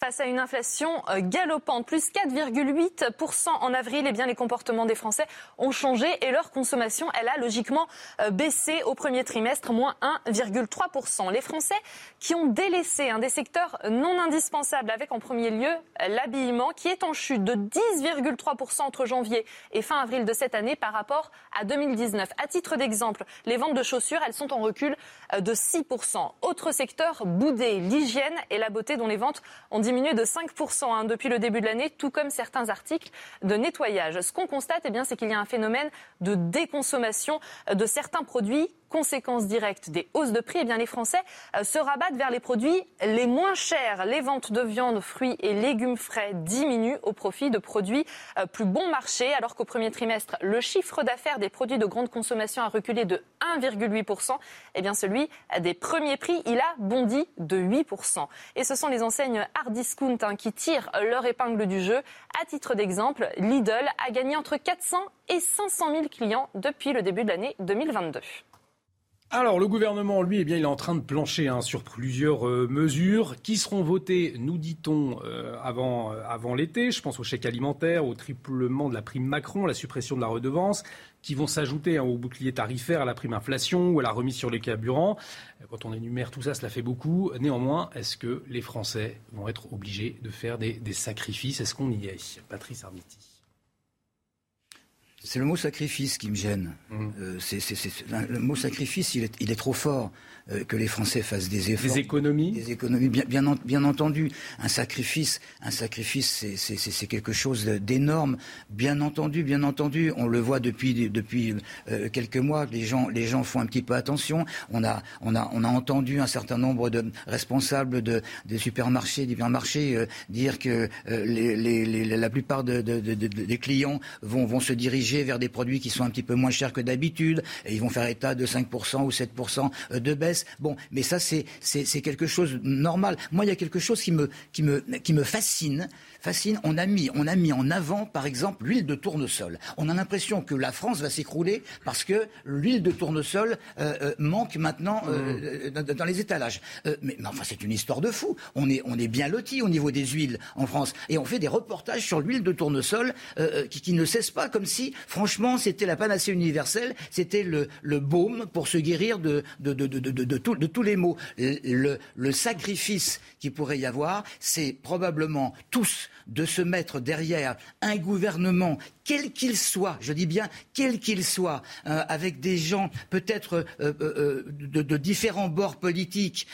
Face à une inflation euh, galopante, plus 4,8% en avril, eh les comportements des Français ont changé et leur consommation, a logiquement euh, baissé au premier trimestre, moins 1,3%. Les Français qui ont délaissé un des secteurs non indispensables, avec en premier lieu l'habillement, qui est en chute de 10,3% entre janvier et fin avril de cette année par rapport à 2019. À titre d'exemple, les ventes de chaussures, elles sont en recul euh, de 6%. Autre secteur boudé, l'hygiène et la beauté dont les ventes ont diminué de 5% hein, depuis le début de l'année, tout comme certains articles de nettoyage. Ce qu'on constate, eh bien, c'est qu'il y a un phénomène de déconsommation de certains produits conséquence directe des hausses de prix, eh bien les Français euh, se rabattent vers les produits les moins chers. Les ventes de viande, fruits et légumes frais diminuent au profit de produits euh, plus bon marché, alors qu'au premier trimestre, le chiffre d'affaires des produits de grande consommation a reculé de 1,8%. Eh bien celui des premiers prix, il a bondi de 8%. Et ce sont les enseignes hard discount hein, qui tirent leur épingle du jeu. À titre d'exemple, Lidl a gagné entre 400 et 500 000 clients depuis le début de l'année 2022. Alors, le gouvernement, lui, eh bien, il est en train de plancher hein, sur plusieurs euh, mesures qui seront votées, nous dit-on, euh, avant, euh, avant l'été. Je pense au chèque alimentaire, au triplement de la prime Macron, la suppression de la redevance, qui vont s'ajouter hein, au bouclier tarifaire, à la prime inflation ou à la remise sur les carburants. Quand on énumère tout ça, cela fait beaucoup. Néanmoins, est-ce que les Français vont être obligés de faire des, des sacrifices? Est-ce qu'on y est? Patrice Armiti. C'est le mot sacrifice qui me gêne. Mmh. Euh, le mot sacrifice, il est, trop fort que les Français fassent des efforts. Des économies Des économies, bien, bien, entendu. Un sacrifice, un sacrifice c'est quelque chose d'énorme. Bien entendu, bien entendu. On le voit depuis, depuis euh, quelques mois. Les gens, les gens font un petit peu attention. On a, on a, on a entendu un certain nombre de responsables de, des supermarchés, des supermarchés dire que les, la plupart des clients vont, vont se diriger vers des produits qui sont un petit peu moins chers que d'habitude, et ils vont faire état de 5% ou 7% de baisse. Bon, mais ça, c'est quelque chose normal. Moi, il y a quelque chose qui me, qui me, qui me fascine, fascine. On a mis, on a mis en avant, par exemple, l'huile de tournesol. On a l'impression que la France va s'écrouler parce que l'huile de tournesol euh, euh, manque maintenant euh, mmh. dans, les étalages. mais, enfin, c'est une histoire de fou. On est, on est bien loti au niveau des huiles en France, et on fait des reportages sur l'huile de tournesol qui, qui ne cesse pas, comme si, franchement, c'était la panacée universelle, c'était le, le baume pour se guérir de, de, de, de, tous les maux. Le, le sacrifice qu'il pourrait y avoir, c'est probablement tous de se mettre derrière un gouvernement, quel qu'il soit, je dis bien quel qu'il soit, euh, avec des gens peut-être euh, euh, de, différents bords politiques,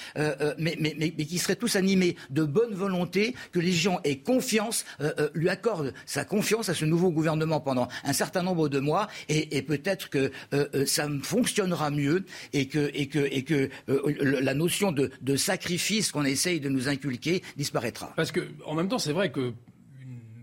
mais, qui seraient tous animés de bonne volonté, que les gens aient confiance, lui accordent sa confiance à ce nouveau gouvernement pendant un certain nombre de mois, et, peut-être que ça fonctionnera mieux et que, la notion de, de sacrifice qu'on essaye de nous inculquer disparaîtra. Parce que, en même temps, c'est vrai que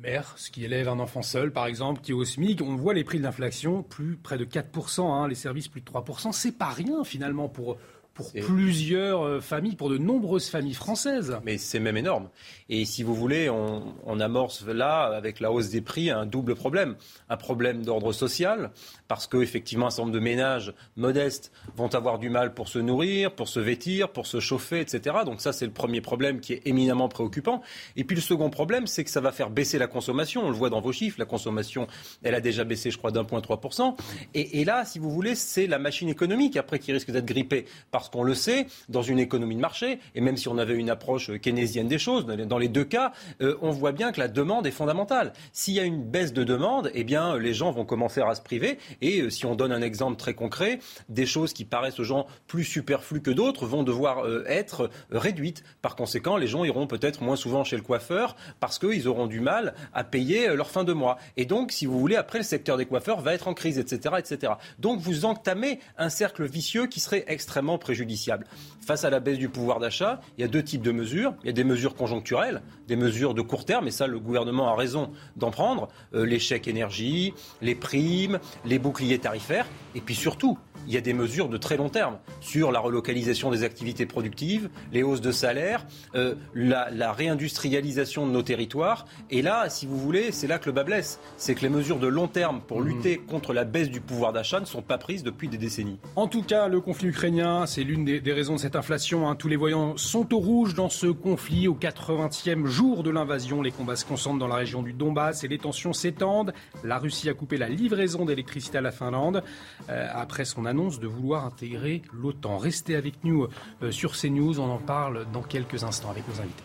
mère, ce qui élève un enfant seul, par exemple, qui est au SMIC, on voit les prix de l'inflation plus près de 4%, hein, les services plus de 3%. C'est pas rien finalement pour pour plusieurs euh, familles, pour de nombreuses familles françaises. Mais c'est même énorme. Et si vous voulez, on, amorce là, avec la hausse des prix, un double problème. Un problème d'ordre social, parce qu'effectivement, un certain nombre de ménages modestes vont avoir du mal pour se nourrir, pour se vêtir, pour se chauffer, etc. Donc ça, c'est le premier problème qui est éminemment préoccupant. Et puis le second problème, c'est que ça va faire baisser la consommation. On le voit dans vos chiffres, la consommation, elle a déjà baissé, je crois, d'un point trois Et, et là, si vous voulez, c'est la machine économique après qui risque d'être grippée. Parce qu'on le sait, dans une économie de marché, et même si on avait une approche keynésienne des choses, dans les deux cas, euh, on voit bien que la demande est fondamentale. S'il y a une baisse de demande, eh bien, les gens vont commencer à se priver. Et euh, si on donne un exemple très concret, des choses qui paraissent aux gens plus superflues que d'autres vont devoir euh, être réduites. Par conséquent, les gens iront peut-être moins souvent chez le coiffeur parce qu'ils auront du mal à payer leur fin de mois. Et donc, si vous voulez, après, le secteur des coiffeurs va être en crise, etc., etc. Donc, vous entamez un cercle vicieux qui serait extrêmement préjudiciable. Face à la baisse du pouvoir d'achat, il y a deux types de mesures. Il y a des mesures conjoncturelles, des mesures de court terme, et ça, le gouvernement a raison d'en prendre. Euh, les chèques énergie, les primes, les boucliers tarifaires, et puis surtout, il y a des mesures de très long terme sur la relocalisation des activités productives, les hausses de salaire, euh, la, réindustrialisation de nos territoires. Et là, si vous voulez, c'est là que le bas blesse. C'est que les mesures de long terme pour mmh. lutter contre la baisse du pouvoir d'achat ne sont pas prises depuis des décennies. En tout cas, le conflit ukrainien, c'est l'une des, raisons de cette inflation. Hein. Tous les voyants sont au rouge dans ce conflit. Au 80e jour de l'invasion, les combats se concentrent dans la région du Donbass et les tensions s'étendent. La Russie a coupé la livraison d'électricité à la Finlande euh, après son annonce de vouloir intégrer l'OTAN. Restez avec nous euh, sur CNews, on en parle dans quelques instants avec nos invités.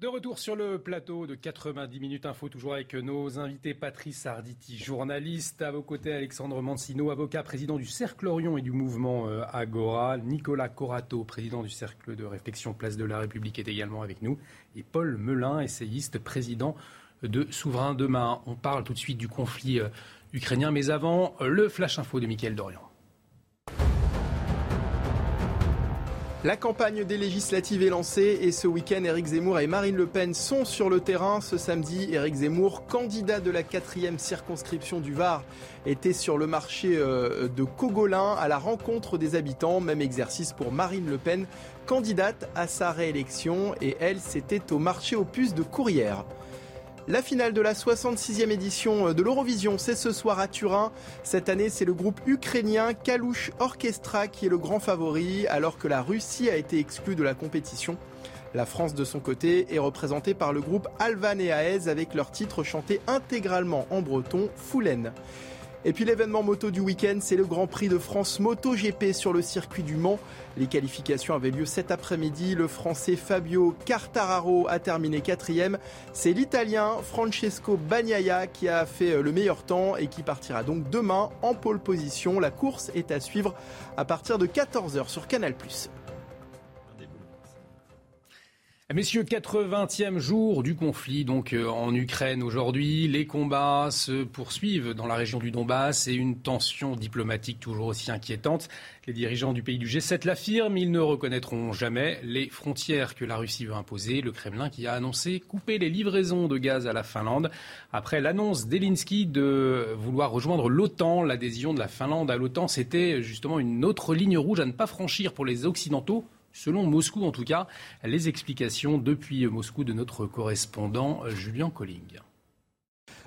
De retour sur le plateau de 90 minutes info, toujours avec nos invités. Patrice Arditi, journaliste, à vos côtés Alexandre Mancino, avocat, président du Cercle Orion et du mouvement euh, Agora, Nicolas Corato, président du Cercle de réflexion Place de la République, est également avec nous, et Paul Melun, essayiste, président de Souverain Demain. On parle tout de suite du conflit euh, ukrainien, mais avant, euh, le flash info de Mickaël Dorian. La campagne des législatives est lancée et ce week-end, Éric Zemmour et Marine Le Pen sont sur le terrain. Ce samedi, Éric Zemmour, candidat de la quatrième circonscription du Var, était sur le marché euh, de Cogolin à la rencontre des habitants. Même exercice pour Marine Le Pen, candidate à sa réélection et elle, c'était au marché aux puces de Courrières. La finale de la 66e édition de l'Eurovision, c'est ce soir à Turin. Cette année, c'est le groupe ukrainien Kalouche Orchestra qui est le grand favori, alors que la Russie a été exclue de la compétition. La France, de son côté, est représentée par le groupe Alvan et Aez avec leur titre chanté intégralement en breton, Foulen. Et puis l'événement moto du week-end, c'est le Grand Prix de France Moto GP sur le circuit du Mans. Les qualifications avaient lieu cet après-midi. Le Français Fabio Cartararo a terminé quatrième. C'est l'Italien Francesco Bagnaia qui a fait le meilleur temps et qui partira donc demain en pole position. La course est à suivre à partir de 14h sur Canal+. Messieurs, 80e jour du conflit donc euh, en Ukraine aujourd'hui. Les combats se poursuivent dans la région du Donbass et une tension diplomatique toujours aussi inquiétante. Les dirigeants du pays du G7 l'affirment, ils ne reconnaîtront jamais les frontières que la Russie veut imposer. Le Kremlin qui a annoncé couper les livraisons de gaz à la Finlande. Après l'annonce d'Elinsky de vouloir rejoindre l'OTAN, l'adhésion de la Finlande à l'OTAN, c'était justement une autre ligne rouge à ne pas franchir pour les Occidentaux selon Moscou en tout cas, les explications depuis Moscou de notre correspondant Julien Colling.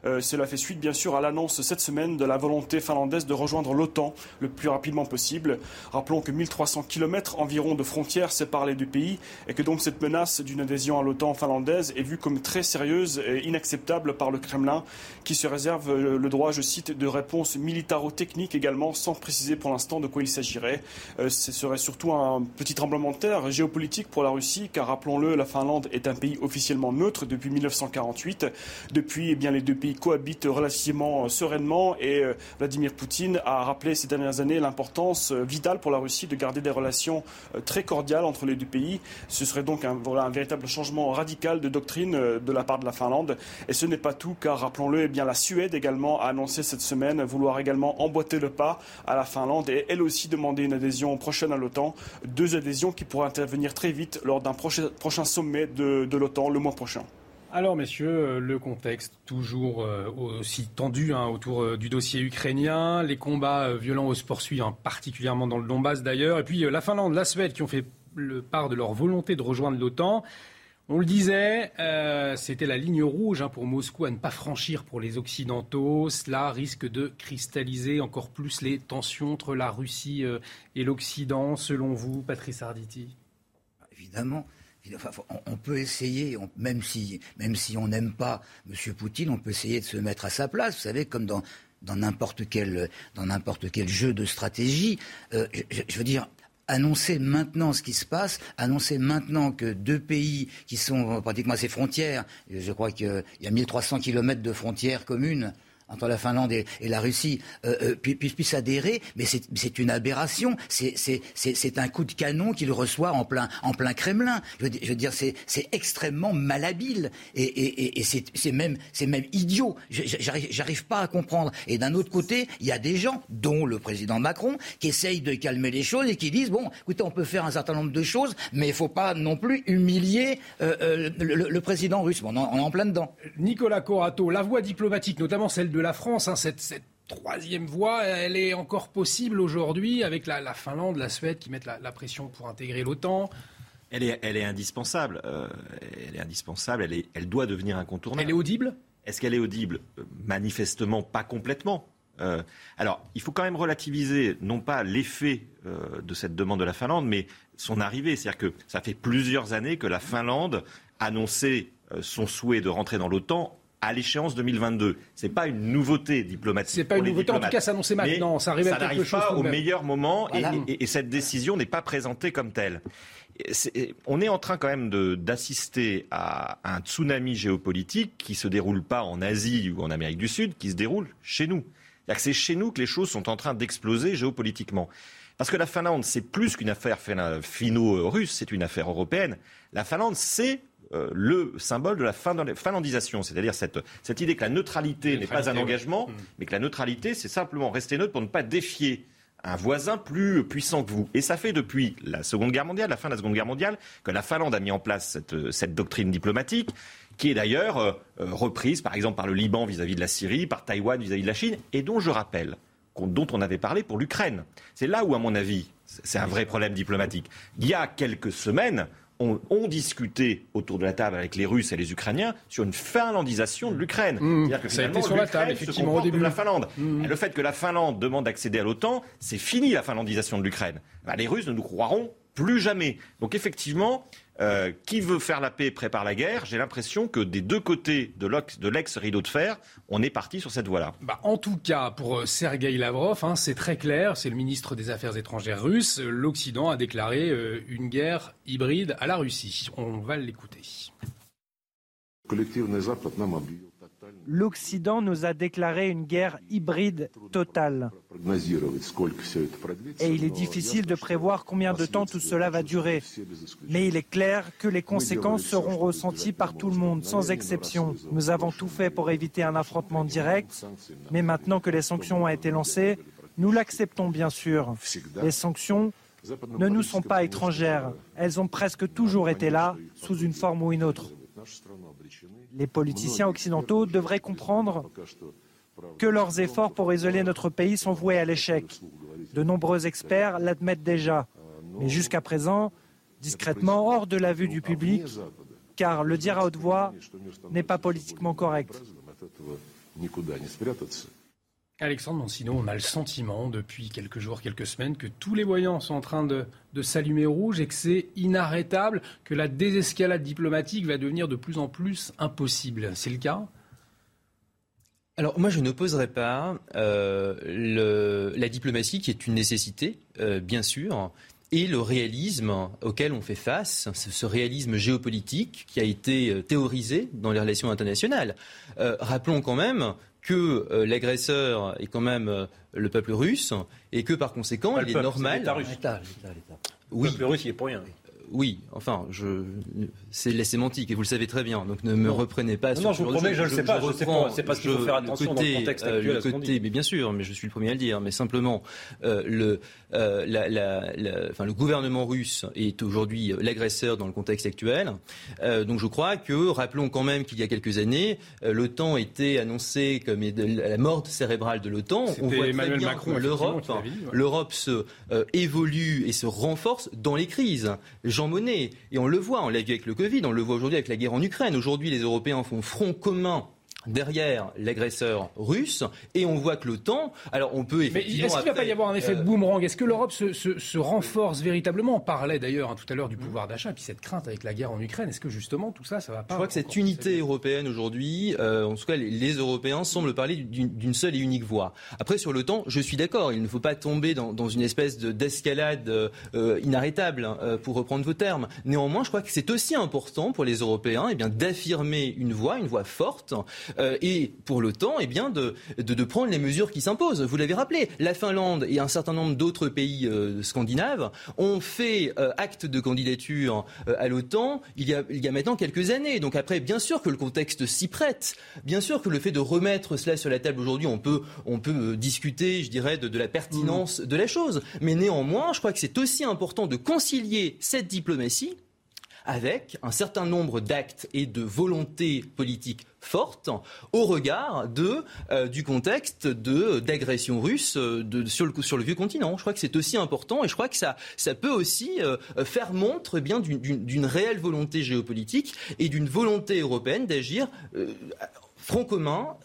Euh, cela fait suite bien sûr à l'annonce cette semaine de la volonté finlandaise de rejoindre l'OTAN le plus rapidement possible. Rappelons que 1300 km environ de frontières séparent les deux pays et que donc cette menace d'une adhésion à l'OTAN finlandaise est vue comme très sérieuse et inacceptable par le Kremlin qui se réserve euh, le droit, je cite, de réponse militaro-technique également sans préciser pour l'instant de quoi il s'agirait. Euh, ce serait surtout un petit tremblement de terre géopolitique pour la Russie car rappelons-le, la Finlande est un pays officiellement neutre depuis 1948. Depuis, eh bien, les deux cohabitent relativement sereinement et euh, Vladimir Poutine a rappelé ces dernières années l'importance euh, vitale pour la Russie de garder des relations euh, très cordiales entre les deux pays. Ce serait donc un, véritable changement radical de doctrine de la part de la Finlande. Et ce n'est pas tout, car rappelons-le, eh bien la Suède également a annoncé cette semaine vouloir également emboîter le pas à la Finlande et elle aussi demander une adhésion prochaine à l'OTAN. Deux adhésions qui pourraient intervenir très vite lors d'un prochain, sommet de l'OTAN le mois prochain. Alors, messieurs, euh, le contexte toujours euh, aussi tendu hein, autour euh, du dossier ukrainien. Les combats violents se poursuivent, hein, particulièrement dans le Donbass d'ailleurs. Et puis la Finlande, la Suède qui ont fait part de leur volonté de rejoindre l'OTAN. On le disait, c'était la ligne rouge hein, pour Moscou à ne pas franchir pour les Occidentaux. Cela risque de cristalliser encore plus les tensions entre la Russie et l'Occident, selon vous, Patrice Arditi? Évidemment on peut essayer, même, si, on n'aime pas M. Poutine, on peut essayer de se mettre à sa place. Vous savez, comme dans dans n'importe quel, dans n'importe quel jeu de stratégie. Euh, je, veux dire, annoncer maintenant ce qui se passe, annoncer maintenant que deux pays qui sont pratiquement à ses frontières, je crois qu'il y a 1300 kilomètres de frontières communes, entre la Finlande et, la Russie euh, euh puissent adhérer, mais c'est une aberration. C'est un coup de canon qu'il reçoit en plein, en plein Kremlin. Je veux, dire, c'est extrêmement malhabile et, et, c'est même, même idiot. J'arrive pas à comprendre. Et d'un autre côté, il y a des gens, dont le président Macron, qui essayent de calmer les choses et qui disent bon, écoutez, on peut faire un certain nombre de choses, mais il faut pas non plus humilier euh, euh, le, président russe. Bon, on, est en plein dedans. Nicolas Corato, la voie diplomatique, notamment celle la France. Hein, cette, troisième voie, elle est encore possible aujourd'hui avec la, Finlande, la Suède qui mettent la, pression pour intégrer l'OTAN. Elle est, elle est indispensable. Euh, elle est indispensable. Elle, est, elle doit devenir incontournable. Elle est audible? Est-ce qu'elle est audible? Euh, Manifestement pas complètement. Euh, alors, il faut quand même relativiser non pas l'effet de cette demande de la Finlande, mais son arrivée. C'est-à-dire que ça fait plusieurs années que la Finlande annonçait son souhait de rentrer dans l'OTAN à l'échéance 2022. C'est pas une nouveauté diplomatique. C'est pas une nouveauté, en tout cas, s'annoncer maintenant. Ça arrive quelque chose. pas au meilleur moment et, cette décision n'est pas présentée comme telle. on est en train quand même d'assister à un tsunami géopolitique qui se déroule pas en Asie ou en Amérique du Sud, qui se déroule chez nous. C'est chez nous que les choses sont en train d'exploser géopolitiquement. Parce que la Finlande, c'est plus qu'une affaire finno-russe, c'est une affaire européenne. La Finlande, c'est euh, le symbole de la finlandisation, c'est-à-dire cette, idée que la neutralité n'est pas un engagement, mm. mais que la neutralité, c'est simplement rester neutre pour ne pas défier un voisin plus puissant que vous. Et ça fait depuis la Seconde Guerre mondiale, la fin de la Seconde Guerre mondiale, que la Finlande a mis en place cette, doctrine diplomatique, qui est d'ailleurs euh, euh, reprise, par exemple, par le Liban vis-à-vis de la Syrie, par Taïwan vis-à-vis de la Chine, et dont je rappelle dont on avait parlé pour l'Ukraine. C'est là où, à mon avis, c'est un vrai problème diplomatique. Il y a quelques semaines, ont, discuté autour de la table avec les Russes et les Ukrainiens sur une finlandisation de l'Ukraine. Mmh. C'est-à-dire que ça a été sur la table, effectivement, au début. la Finlande. Mmh. le fait que la Finlande demande d'accéder à l'OTAN, c'est fini la finlandisation de l'Ukraine. Bah, les Russes ne nous croiront plus jamais. Donc effectivement, euh, qui veut faire la paix prépare la guerre. J'ai l'impression que des deux côtés de l'ex-rideau de fer, on est parti sur cette voie-là. Bah, en tout cas, pour euh, Sergei Lavrov, hein, c'est très clair, c'est le ministre des Affaires étrangères russe, l'Occident a déclaré euh, une guerre hybride à la Russie. On va l'écouter. L'Occident nous a déclaré une guerre hybride totale. Et il est difficile de prévoir combien de temps tout cela va durer. Mais il est clair que les conséquences seront ressenties par tout le monde, sans exception. Nous avons tout fait pour éviter un affrontement direct, mais maintenant que les sanctions ont été lancées, nous l'acceptons bien sûr. Les sanctions ne nous sont pas étrangères. Elles ont presque toujours été là, sous une forme ou une autre. Les politiciens occidentaux devraient comprendre que leurs efforts pour isoler notre pays sont voués à l'échec. De nombreux experts l'admettent déjà, mais jusqu'à présent, discrètement hors de la vue du public, car le dire à haute voix n'est pas politiquement correct. Alexandre Monsino, on a le sentiment depuis quelques jours, quelques semaines, que tous les voyants sont en train de, s'allumer rouge et que c'est inarrêtable, que la désescalade diplomatique va devenir de plus en plus impossible. C'est le cas? Alors moi je n'opposerai pas euh, la diplomatie qui est une nécessité, euh, bien sûr, et le réalisme auquel on fait face, ce réalisme géopolitique qui a été euh, théorisé dans les relations internationales. rappelons quand même que euh, l'agresseur est quand même euh, le peuple russe et que par conséquent, il est normal. Oui. Le peuple russe, il est pour rien oui, enfin, je, c'est les sémantiques et vous le savez très bien. Donc ne me reprenez pas. Non, sur, non je vous promets, je ne le sais pas. Je, reprends, c'est parce qu'il faut faire attention dans le contexte euh, actuel. Le côté, mais bien sûr, mais je suis le premier à le dire. Mais simplement, euh, le, euh, la, la, la, enfin, le gouvernement russe est aujourd'hui l'agresseur dans le contexte actuel. Euh, donc je crois que, rappelons quand même qu'il y a quelques années, euh, l'OTAN était annoncé comme la mort cérébrale de l'OTAN. On voit Emmanuel bien Macron, l'Europe, l'Europe se évolue et se renforce dans les crises. Jean Monnet. Et on le voit, on l'a vu avec le Covid, on le voit aujourd'hui avec la guerre en Ukraine. Aujourd'hui, les Européens font front commun derrière l'agresseur russe et on voit que l'OTAN, alors on peut effectivement... Mais est-ce qu'il ne va pas y avoir un effet de boomerang? Est-ce que l'Europe se, se, se, renforce véritablement? On parlait d'ailleurs hein, tout à l'heure du pouvoir d'achat, puis cette crainte avec la guerre en Ukraine. Est-ce que justement tout ça, ça va pas Je crois que cette unité européenne aujourd'hui, euh, en tout cas les, les Européens semblent parler d'une seule et unique voix. Après sur l'OTAN, je suis d'accord, il ne faut pas tomber dans, dans une espèce d'escalade euh, inarrêtable, hein, euh, pour reprendre vos termes. Néanmoins, je crois que c'est aussi important pour les Européens eh bien d'affirmer une voix, une voix forte, euh, et pour l'OTAN, eh bien de, de, de, prendre les mesures qui s'imposent. Vous l'avez rappelé, la Finlande et un certain nombre d'autres pays euh, scandinaves ont fait euh, acte de candidature à l'OTAN il, y a, il y a maintenant quelques années. Donc après, bien sûr que le contexte s'y prête. Bien sûr que le fait de remettre cela sur la table aujourd'hui, on peut, on peut discuter, je dirais, de, de la pertinence mmh. de la chose. Mais néanmoins, je crois que c'est aussi important de concilier cette diplomatie avec un certain nombre d'actes et de volontés politiques fortes au regard euh, du contexte d'agression russe euh, sur, le, vieux continent. Je crois que c'est aussi important et je crois que ça, peut aussi euh, faire montre eh d'une, réelle volonté géopolitique et d'une volonté européenne d'agir euh, front commun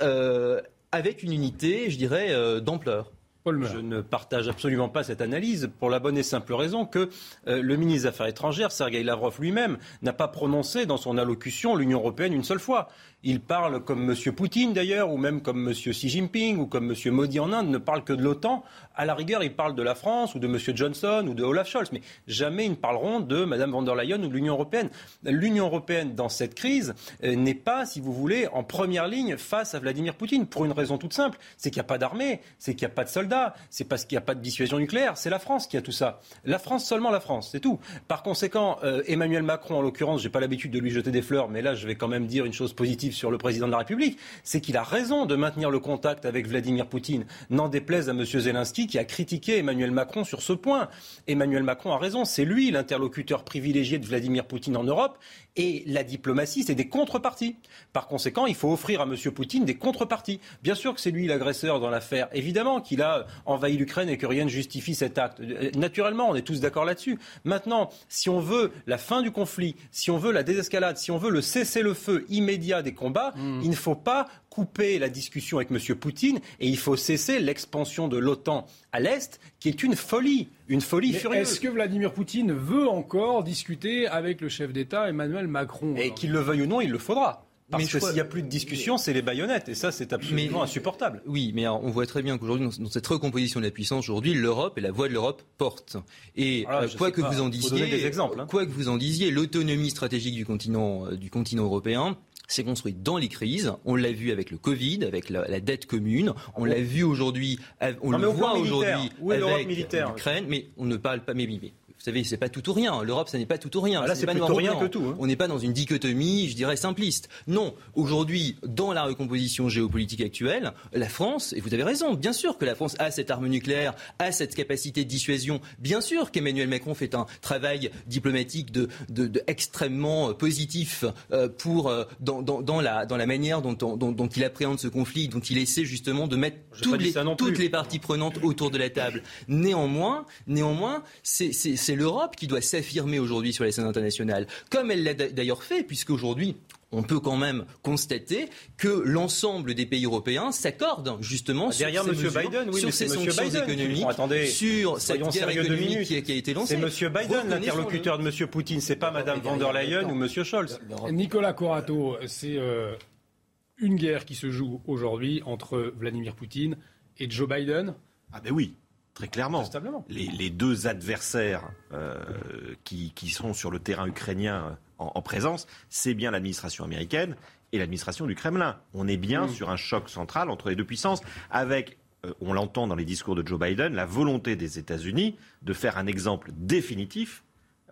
avec une unité, je dirais, d'ampleur. Je ne partage absolument pas cette analyse pour la bonne et simple raison que euh, le ministre des Affaires étrangères, Sergei Lavrov lui-même, n'a pas prononcé dans son allocution l'Union européenne une seule fois. Il parle comme M. Poutine d'ailleurs, ou même comme M. Xi Jinping, ou comme M. Modi en Inde, ne parle que de l'OTAN. À la rigueur, il parle de la France, ou de M. Johnson, ou de Olaf Scholz. Mais jamais ils ne parleront de Mme von der Leyen ou de l'Union européenne. L'Union européenne, dans cette crise, euh, n'est pas, si vous voulez, en première ligne face à Vladimir Poutine. Pour une raison toute simple, c'est qu'il n'y a pas d'armée, c'est qu'il n'y a pas de soldats, c'est parce qu'il n'y a pas de dissuasion nucléaire. C'est la France qui a tout ça. La France, seulement la France, c'est tout. Par conséquent, euh, Emmanuel Macron, en l'occurrence, j'ai pas l'habitude de lui jeter des fleurs, mais là, je vais quand même dire une chose positive sur le président de la République, c'est qu'il a raison de maintenir le contact avec Vladimir Poutine. N'en déplaise à M. Zelensky qui a critiqué Emmanuel Macron sur ce point. Emmanuel Macron a raison, c'est lui l'interlocuteur privilégié de Vladimir Poutine en Europe et la diplomatie, c'est des contreparties. Par conséquent, il faut offrir à M. Poutine des contreparties. Bien sûr que c'est lui l'agresseur dans l'affaire. Évidemment qu'il a envahi l'Ukraine et que rien ne justifie cet acte. Naturellement, on est tous d'accord là-dessus. Maintenant, si on veut la fin du conflit, si on veut la désescalade, si on veut le cessez-le-feu immédiat des combats, mmh. il ne faut pas couper la discussion avec M. Poutine et il faut cesser l'expansion de l'OTAN à l'Est, qui est une folie, une folie Mais furieuse. Est-ce que Vladimir Poutine veut encore discuter avec le chef d'État Emmanuel Macron Et qu'il le veuille ou non, il le faudra. Parce mais que s'il n'y a plus de discussion, c'est les baïonnettes. Et ça, c'est absolument mais, insupportable. Oui, mais alors, on voit très bien qu'aujourd'hui, dans, dans, cette recomposition de la puissance, aujourd'hui, l'Europe et la voix de l'Europe portent. Et voilà, euh, quoi que pas. vous en disiez, des exemples, hein. quoi que vous en disiez, l'autonomie stratégique du continent, euh, du continent européen, s'est construite dans les crises. On l'a vu avec le Covid, avec la, la dette commune. On l'a vu aujourd'hui, on non, le voit aujourd'hui avec l'Ukraine. Mais on ne parle pas, mais, mais vous savez, c'est pas tout ou rien. L'Europe, ça n'est pas tout ou rien. Ah là, c'est pas plutôt rien que tout. Hein. On n'est pas dans une dichotomie, je dirais, simpliste. Non. Aujourd'hui, dans la recomposition géopolitique actuelle, la France, et vous avez raison, bien sûr que la France a cette arme nucléaire, a cette capacité de dissuasion. Bien sûr qu'Emmanuel Macron fait un travail diplomatique de, de, de extrêmement positif euh, pour, euh, dans, dans, dans, la, dans la manière dont, dont, dont, il appréhende ce conflit, dont il essaie justement de mettre toutes les, toutes les parties prenantes autour de la table. Néanmoins, néanmoins, c'est c'est l'Europe qui doit s'affirmer aujourd'hui sur la scène internationale, comme elle l'a d'ailleurs fait, puisqu'aujourd'hui, on peut quand même constater que l'ensemble des pays européens s'accordent justement sur Derrière ces, M. mesures, Biden, oui, sur ces sanctions Biden économiques, attendez, sur cette guerre économique qui a, qui a, été lancée. C'est M. Biden l'interlocuteur de M. Poutine, c'est pas Mme von der Leyen ou M. Scholz. Nicolas Corato, c'est euh, une guerre qui se joue aujourd'hui entre Vladimir Poutine et Joe Biden. Ah ben oui. Très clairement. Les, les, deux adversaires euh, qui, qui, sont sur le terrain ukrainien en, en présence, c'est bien l'administration américaine et l'administration du Kremlin. On est bien mmh. sur un choc central entre les deux puissances, avec, euh, on l'entend dans les discours de Joe Biden, la volonté des États-Unis de faire un exemple définitif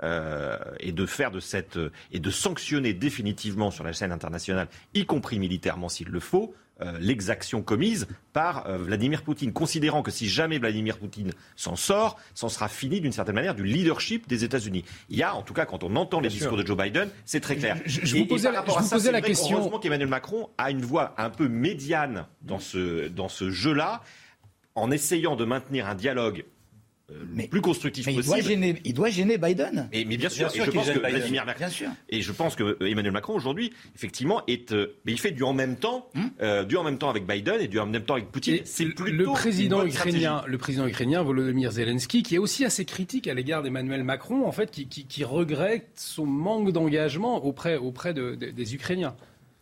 euh, et de faire de cette euh, et de sanctionner définitivement sur la scène internationale, y compris militairement s'il le faut, euh, l'exaction commise par euh, Vladimir Poutine, considérant que si jamais Vladimir Poutine s'en sort, c'en sera fini d'une certaine manière du leadership des États-Unis. Il y a, en tout cas, quand on entend les discours de Joe Biden, c'est très clair. Je, je et, vous posais, rapport je vous la question. Heureusement qu'Emmanuel Macron a une voix un peu médiane dans ce, dans ce jeu-là, en essayant de maintenir un dialogue le plus constructif mais possible. Il doit, gêner, il doit gêner Biden. Mais, mais bien sûr, Bien sûr et je pense que. Vladimir Macron, Bien sûr. et je pense que Emmanuel Macron aujourd'hui, effectivement, est, euh, mais il fait du en même temps, euh, du en même temps avec Biden et du en même temps avec Poutine. C'est plutôt le président une bonne ukrainien, le président ukrainien Volodymyr Zelensky, qui est aussi assez critique à l'égard d'Emmanuel Macron, en fait, qui, qui- qui regrette son manque d'engagement auprès, auprès de- de- des Ukrainiens.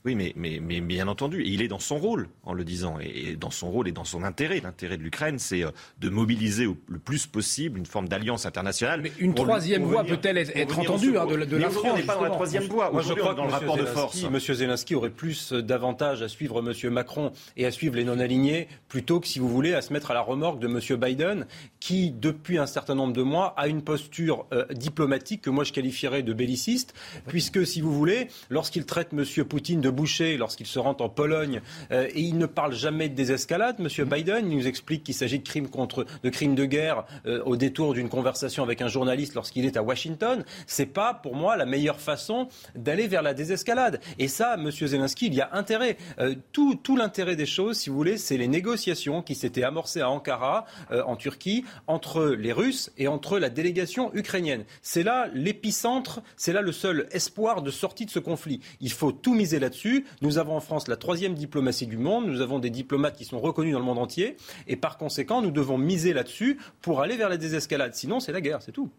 Oui, mais, mais, mais bien entendu, et il est dans son rôle en le disant, et, et dans son rôle et dans son intérêt. L'intérêt de l'Ukraine, c'est euh, de mobiliser au- le plus possible une forme d'alliance internationale. Mais une troisième voie peut-elle être, entendue hein, de, la- de Mais la France on n'est pas dans la troisième voie. Moi, je crois que dans le rapport de Zelensky, force. Monsieur Zelensky aurait plus euh, d'avantages à suivre Monsieur Macron et à suivre les non-alignés plutôt que, si vous voulez, à se mettre à la remorque de Monsieur Biden, qui, depuis un certain nombre de mois, a une posture euh, diplomatique que moi je qualifierais de belliciste, puisque, si vous voulez, lorsqu'il traite Monsieur Poutine de boucher, lorsqu'il se rend en Pologne, euh, et il ne parle jamais de désescalade, Monsieur Biden, il nous explique qu'il s'agit de crimes contre, de crimes de guerre euh, au détour d'une conversation avec un journaliste lorsqu'il est à Washington. C'est pas, pour moi, la meilleure façon d'aller vers la désescalade. Et ça, Monsieur Zelensky, il y a intérêt. Euh, tout tout l'intérêt des choses, si vous voulez, c'est les négociations qui s'étaient amorcées à Ankara, en Turquie, entre les Russes et entre la délégation ukrainienne. C'est là l'épicentre, c'est là le seul espoir de sortie de ce conflit. Il faut tout miser là-dessus. Nous avons en France la troisième diplomatie du monde. Nous avons des diplomates qui sont reconnus dans le monde entier. Et par conséquent, nous devons miser là-dessus pour aller vers la désescalade. Sinon, c'est la guerre, c'est tout.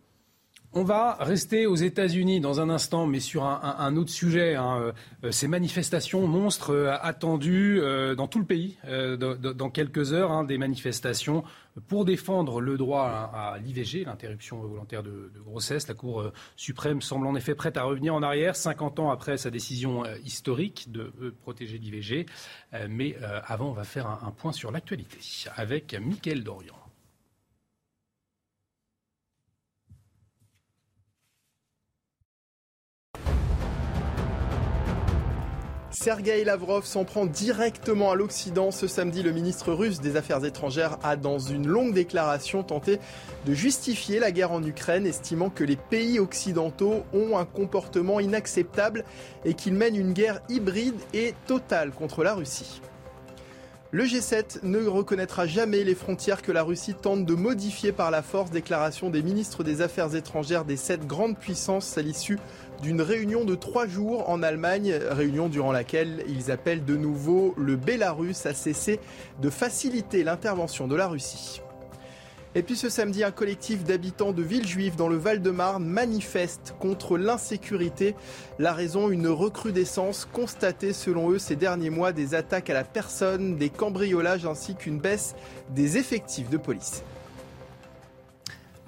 On va rester aux États-Unis dans un instant, mais sur un, autre sujet. hein. Euh, ces manifestations monstres euh, attendues euh, dans tout le pays euh, dans, quelques heures, hein, des manifestations pour défendre le droit à, l'IVG, l'interruption volontaire de, grossesse. La Cour euh, suprême semble en effet prête à revenir en arrière, 50 ans après sa décision euh, historique de euh, protéger l'IVG. Euh, mais euh, avant, on va faire un, un point sur l'actualité avec Mickaël Dorian. Sergei Lavrov s'en prend directement à l'Occident. Ce samedi, le ministre russe des Affaires étrangères a, dans une longue déclaration, tenté de justifier la guerre en Ukraine, estimant que les pays occidentaux ont un comportement inacceptable et qu'ils mènent une guerre hybride et totale contre la Russie. Le G7 ne reconnaîtra jamais les frontières que la Russie tente de modifier par la force, déclaration des ministres des Affaires étrangères des sept grandes puissances à l'issue d'une réunion de trois jours en Allemagne, réunion durant laquelle ils appellent de nouveau le Bélarus à cesser de faciliter l'intervention de la Russie. Et puis ce samedi, un collectif d'habitants de villes juives dans le Val-de-Marne manifeste contre l'insécurité. La raison, une recrudescence constatée selon eux ces derniers mois des attaques à la personne, des cambriolages ainsi qu'une baisse des effectifs de police.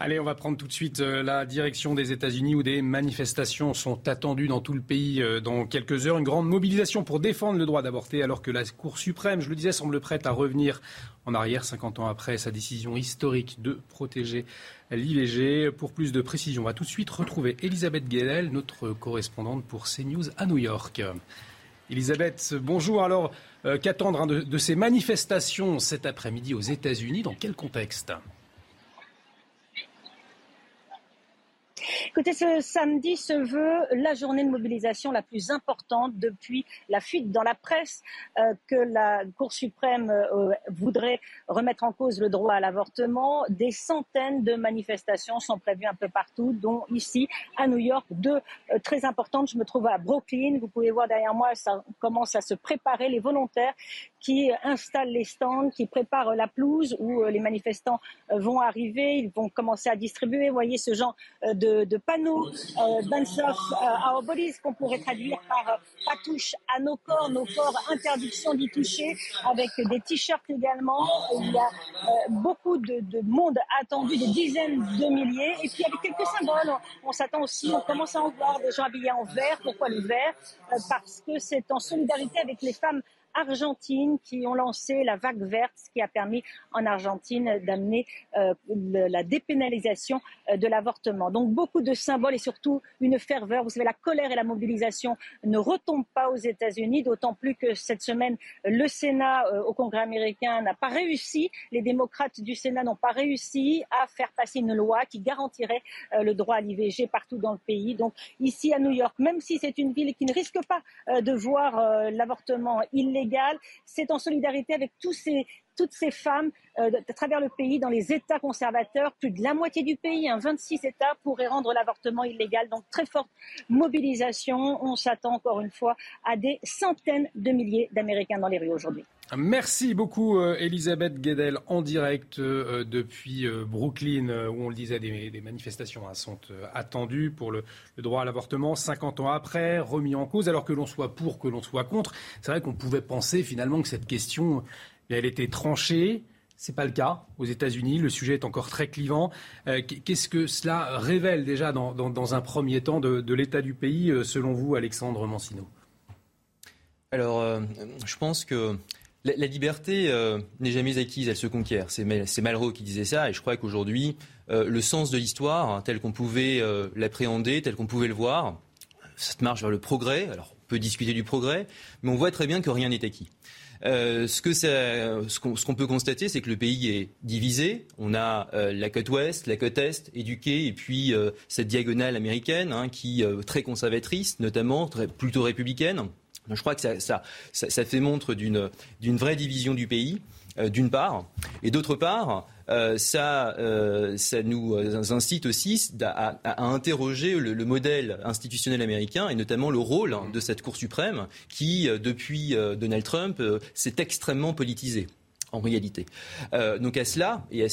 Allez, on va prendre tout de suite euh, la direction des États-Unis où des manifestations sont attendues dans tout le pays euh, dans quelques heures. Une grande mobilisation pour défendre le droit d'avorter alors que la Cour suprême, je le disais, semble prête à revenir en arrière 50 ans après sa décision historique de protéger l'IVG. Pour plus de précision, on va tout de suite retrouver Elisabeth Guedel, notre correspondante pour CNews à New York. Elisabeth, bonjour. Alors, euh, qu'attendre hein, de, de ces manifestations cet après-midi aux États-Unis? Dans quel contexte? Écoutez, ce samedi se veut la journée de mobilisation la plus importante depuis la fuite dans la presse euh, que la Cour suprême euh, voudrait remettre en cause le droit à l'avortement. Des centaines de manifestations sont prévues un peu partout, dont ici à New York, deux euh, très importantes. Je me trouve à Brooklyn. Vous pouvez voir derrière moi, ça commence à se préparer. Les volontaires qui installent les stands, qui préparent la pelouse où euh, les manifestants euh, vont arriver. Ils vont commencer à distribuer, voyez, ce genre euh, de, de panneaux, euh, Dance off euh, our bodies, qu'on pourrait traduire par pas touche à nos corps, nos corps, interdiction d'y toucher, avec des t-shirts également. Il y a beaucoup de, de monde attendu, des dizaines de milliers. Et puis avec quelques symboles, on, on s'attend aussi, on commence à en voir des gens habillés en vert. Pourquoi le vert? Parce que c'est en solidarité avec les femmes argentines qui ont lancé la vague verte, ce qui a permis en Argentine d'amener euh, la dépénalisation euh, de l'avortement. Donc beaucoup de symboles et surtout une ferveur. Vous savez, la colère et la mobilisation ne retombent pas aux États-Unis, d'autant plus que cette semaine, le Sénat euh, au Congrès américain n'a pas réussi, les démocrates du Sénat n'ont pas réussi à faire passer une loi qui garantirait le droit à l'IVG partout dans le pays. Donc ici à New York, même si c'est une ville qui ne risque pas de voir l'avortement illégal, c'est en solidarité avec toutes ces femmes euh, à travers le pays, dans les États conservateurs, plus de la moitié du pays, 26 États pourraient rendre l'avortement illégal. Donc très forte mobilisation. On s'attend encore une fois à des centaines de milliers d'Américains dans les rues aujourd'hui. Merci beaucoup euh, Elisabeth Guedel en direct euh, depuis Brooklyn où on le disait des, manifestations sont attendues pour le, droit à l'avortement 50 ans après remis en cause alors que l'on soit pour que l'on soit contre c'est vrai qu'on pouvait penser finalement que cette question elle était tranchée ce n'est pas le cas aux États-Unis. Le sujet est encore très clivant. Euh, qu'est-ce que cela révèle déjà dans, un premier temps de, l'état du pays, euh, selon vous, Alexandre Mancino? Alors, euh, je pense que la, liberté n'est jamais acquise, elle se conquiert. C'est Malraux qui disait ça, et je crois qu'aujourd'hui, le sens de l'histoire, hein, tel qu'on pouvait l'appréhender, tel qu'on pouvait le voir, cette marche vers le progrès. Alors, on peut discuter du progrès, mais on voit très bien que rien n'est acquis. Euh, ce qu'on peut constater, c'est que le pays est divisé. On a euh, la côte ouest, la côte est éduquée, et puis euh, cette diagonale américaine hein, qui est très conservatrice, notamment plutôt républicaine. Je crois que ça, fait montre d'une vraie division du pays, d'une part, et d'autre part. Euh, ça, euh, ça nous incite aussi à, interroger le, modèle institutionnel américain et notamment le rôle de cette Cour suprême qui, euh, depuis Donald Trump, s'est extrêmement politisé en réalité. donc à cela et à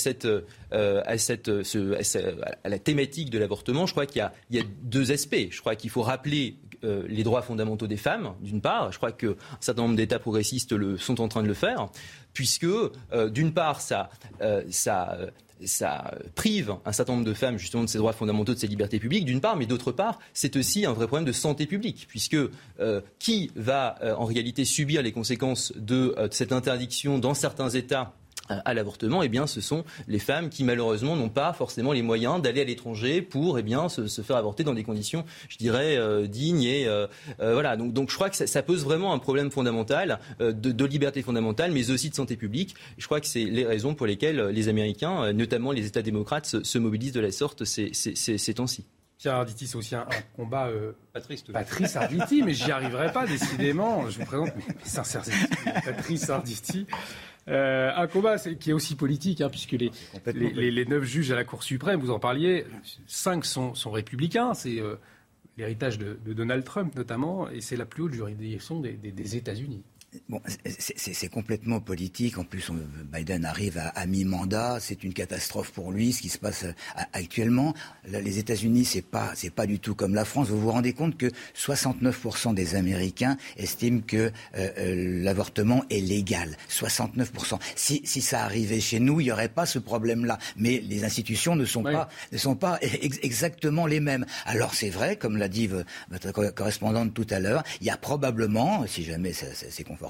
la thématique de l'avortement, je crois qu'il y, a deux aspects. Je crois qu'il faut rappeler les droits fondamentaux des femmes, d'une part. Je crois qu'un certain nombre d'États progressistes le, sont en train de le faire puisque euh, d'une part, ça, euh, ça, ça prive un certain nombre de femmes justement de ces droits fondamentaux, de ces libertés publiques, d'une part, mais d'autre part, c'est aussi un vrai problème de santé publique, puisque euh, qui va en réalité subir les conséquences de cette interdiction dans certains États à l'avortement, eh bien, ce sont les femmes qui malheureusement n'ont pas forcément les moyens d'aller à l'étranger pour eh bien, se, faire avorter dans des conditions, je dirais, euh, dignes. Et euh, euh, voilà. Donc, donc, je crois que ça, pose vraiment un problème fondamental de, liberté fondamentale, mais aussi de santé publique. Je crois que c'est les raisons pour lesquelles les Américains, notamment les États démocrates, se, mobilisent de la sorte ces, ces, temps-ci. Pierre Arditi, c'est aussi un, combat. Patrice, Patrice Arditi, mais j'y arriverai pas, décidément. Je vous présente mes, mes Patrice Arditi. Euh, un combat qui est aussi politique, hein, puisque les, les, neuf juges à la Cour suprême, vous en parliez, cinq sont, républicains. C'est euh, l'héritage de, Donald Trump notamment, et c'est la plus haute juridiction des États-Unis. Bon, c'est complètement politique. En plus, Biden arrive à, mi-mandat. C'est une catastrophe pour lui, ce qui se passe euh, actuellement. les États-Unis, c'est pas, c'est pas du tout comme la France. Vous vous rendez compte que 69% des Américains estiment que euh, euh, l'avortement est légal. 69%. Si, si ça arrivait chez nous, il n'y aurait pas ce problème-là. Mais les institutions ne sont pas, ne sont pas exactement les mêmes. Alors c'est vrai, comme l'a dit votre correspondante tout à l'heure, il y a probablement, si jamais c'est confortable,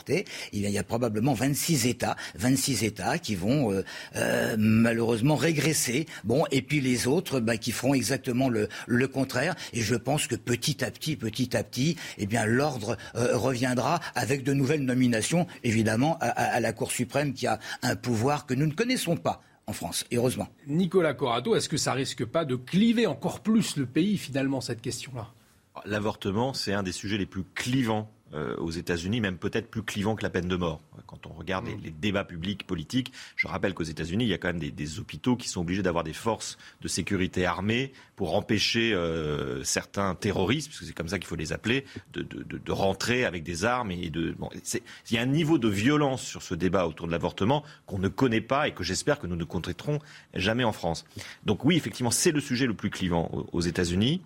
il y a probablement 26 États, 26 États qui vont euh, euh, malheureusement régresser. Bon, et puis les autres bah, qui feront exactement le, contraire. Et je pense que petit à petit, petit à petit, eh bien l'ordre euh, reviendra avec de nouvelles nominations, évidemment, à, la Cour suprême qui a un pouvoir que nous ne connaissons pas en France, heureusement. Nicolas Corrado, est-ce que ça risque pas de cliver encore plus le pays, finalement, cette question-là? L'avortement, c'est un des sujets les plus clivants euh, aux États-Unis, même peut-être plus clivant que la peine de mort. Quand on regarde les, débats publics, politiques, je rappelle qu'aux États-Unis, il y a quand même des, hôpitaux qui sont obligés d'avoir des forces de sécurité armées pour empêcher euh, certains terroristes, parce que c'est comme ça qu'il faut les appeler, de, rentrer avec des armes. Et de, il y a un niveau de violence sur ce débat autour de l'avortement qu'on ne connaît pas et que j'espère que nous ne connaîtrons jamais en France. Donc oui, effectivement, c'est le sujet le plus clivant aux, États-Unis.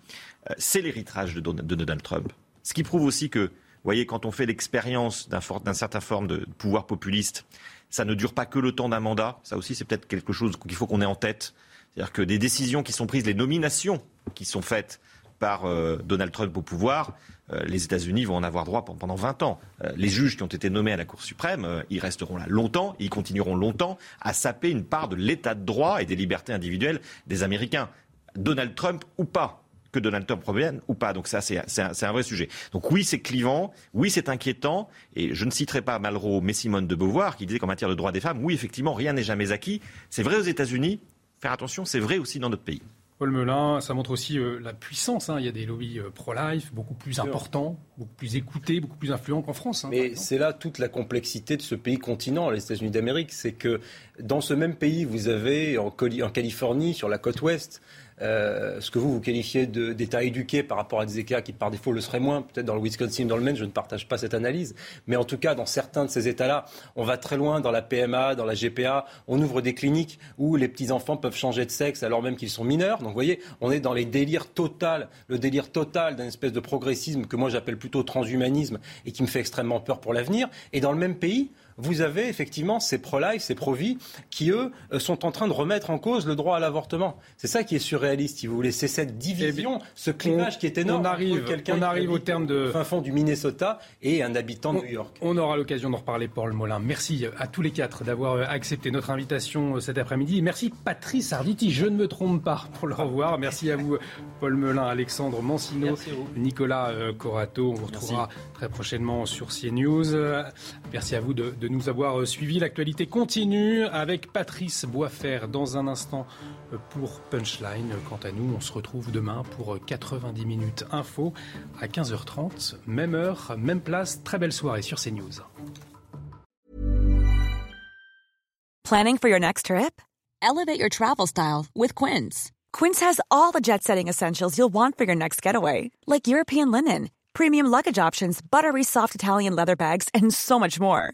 Euh, c'est l'héritage de Donald Trump. Ce qui prouve aussi que voyez, quand on fait l'expérience d'un certain forme de pouvoir populiste, ça ne dure pas que le temps d'un mandat. Ça aussi, c'est peut-être quelque chose qu'il faut qu'on ait en tête. C'est-à-dire que des décisions qui sont prises, les nominations qui sont faites par euh, Donald Trump au pouvoir, euh, les États-Unis vont en avoir droit pendant 20 ans. Euh, les juges qui ont été nommés à la Cour suprême, ils resteront là longtemps, ils continueront longtemps à saper une part de l'état de droit et des libertés individuelles des Américains. Donald Trump ou pas que Donald Trump provienne ou pas. Donc ça, c'est un, vrai sujet. Donc oui, c'est clivant, oui, c'est inquiétant, et je ne citerai pas Malraux, mais Simone de Beauvoir, qui disait qu'en matière de droits des femmes, oui, effectivement, rien n'est jamais acquis. C'est vrai aux États-Unis, faire attention, c'est vrai aussi dans notre pays. Paul Melun, ça montre aussi euh, la puissance. Hein. Il y a des lobbies euh, pro-life beaucoup plus importants, beaucoup plus écoutés, beaucoup plus influents qu'en France. Hein, Mais c'est là toute la complexité de ce pays continent, les États-Unis d'Amérique. C'est que dans ce même pays, vous avez en, en Californie, sur la côte ouest, euh, ce que vous, vous qualifiez d'État éduqué par rapport à des États qui, par défaut, le seraient moins. Peut-être dans le Wisconsin, dans le Maine, je ne partage pas cette analyse. Mais en tout cas, dans certains de ces États-là, on va très loin dans la PMA, dans la GPA. On ouvre des cliniques où les petits-enfants peuvent changer de sexe alors même qu'ils sont mineurs. Donc, vous voyez, on est dans les délires total, le délire total d'un espèce de progressisme que moi j'appelle plutôt transhumanisme et qui me fait extrêmement peur pour l'avenir. Et dans le même pays, vous avez effectivement ces pro-life, ces pro-vie, qui, eux, euh, sont en train de remettre en cause le droit à l'avortement. C'est ça qui est surréaliste, si vous voulez. C'est cette division, eh ce clivage qui est énorme. On arrive, on arrive au terme de... fin fond du Minnesota et un habitant de New York. On aura l'occasion d'en reparler, Paul Molin. Merci à tous les quatre d'avoir euh, accepté notre invitation euh, cet après-midi. Merci Patrice Arditi, je ne me trompe pas pour le revoir. Merci à vous, Paul Melun, Alexandre Mancino, Nicolas Corato. On vous retrouvera très prochainement sur CNews. Merci à vous de de nous avoir euh, suivis. L'actualité continue avec Patrice Boisfer dans un instant euh, pour Punchline. Quant à nous, on se retrouve demain pour 90 euh, minutes info à 15h30, même heure, même place. Très belle soirée sur CNews. Planning for your next trip? Elevate your travel style with Quince. Quince has all the jet-setting essentials you'll want for your next getaway, like European linen, premium luggage options, buttery soft Italian leather bags, and so much more.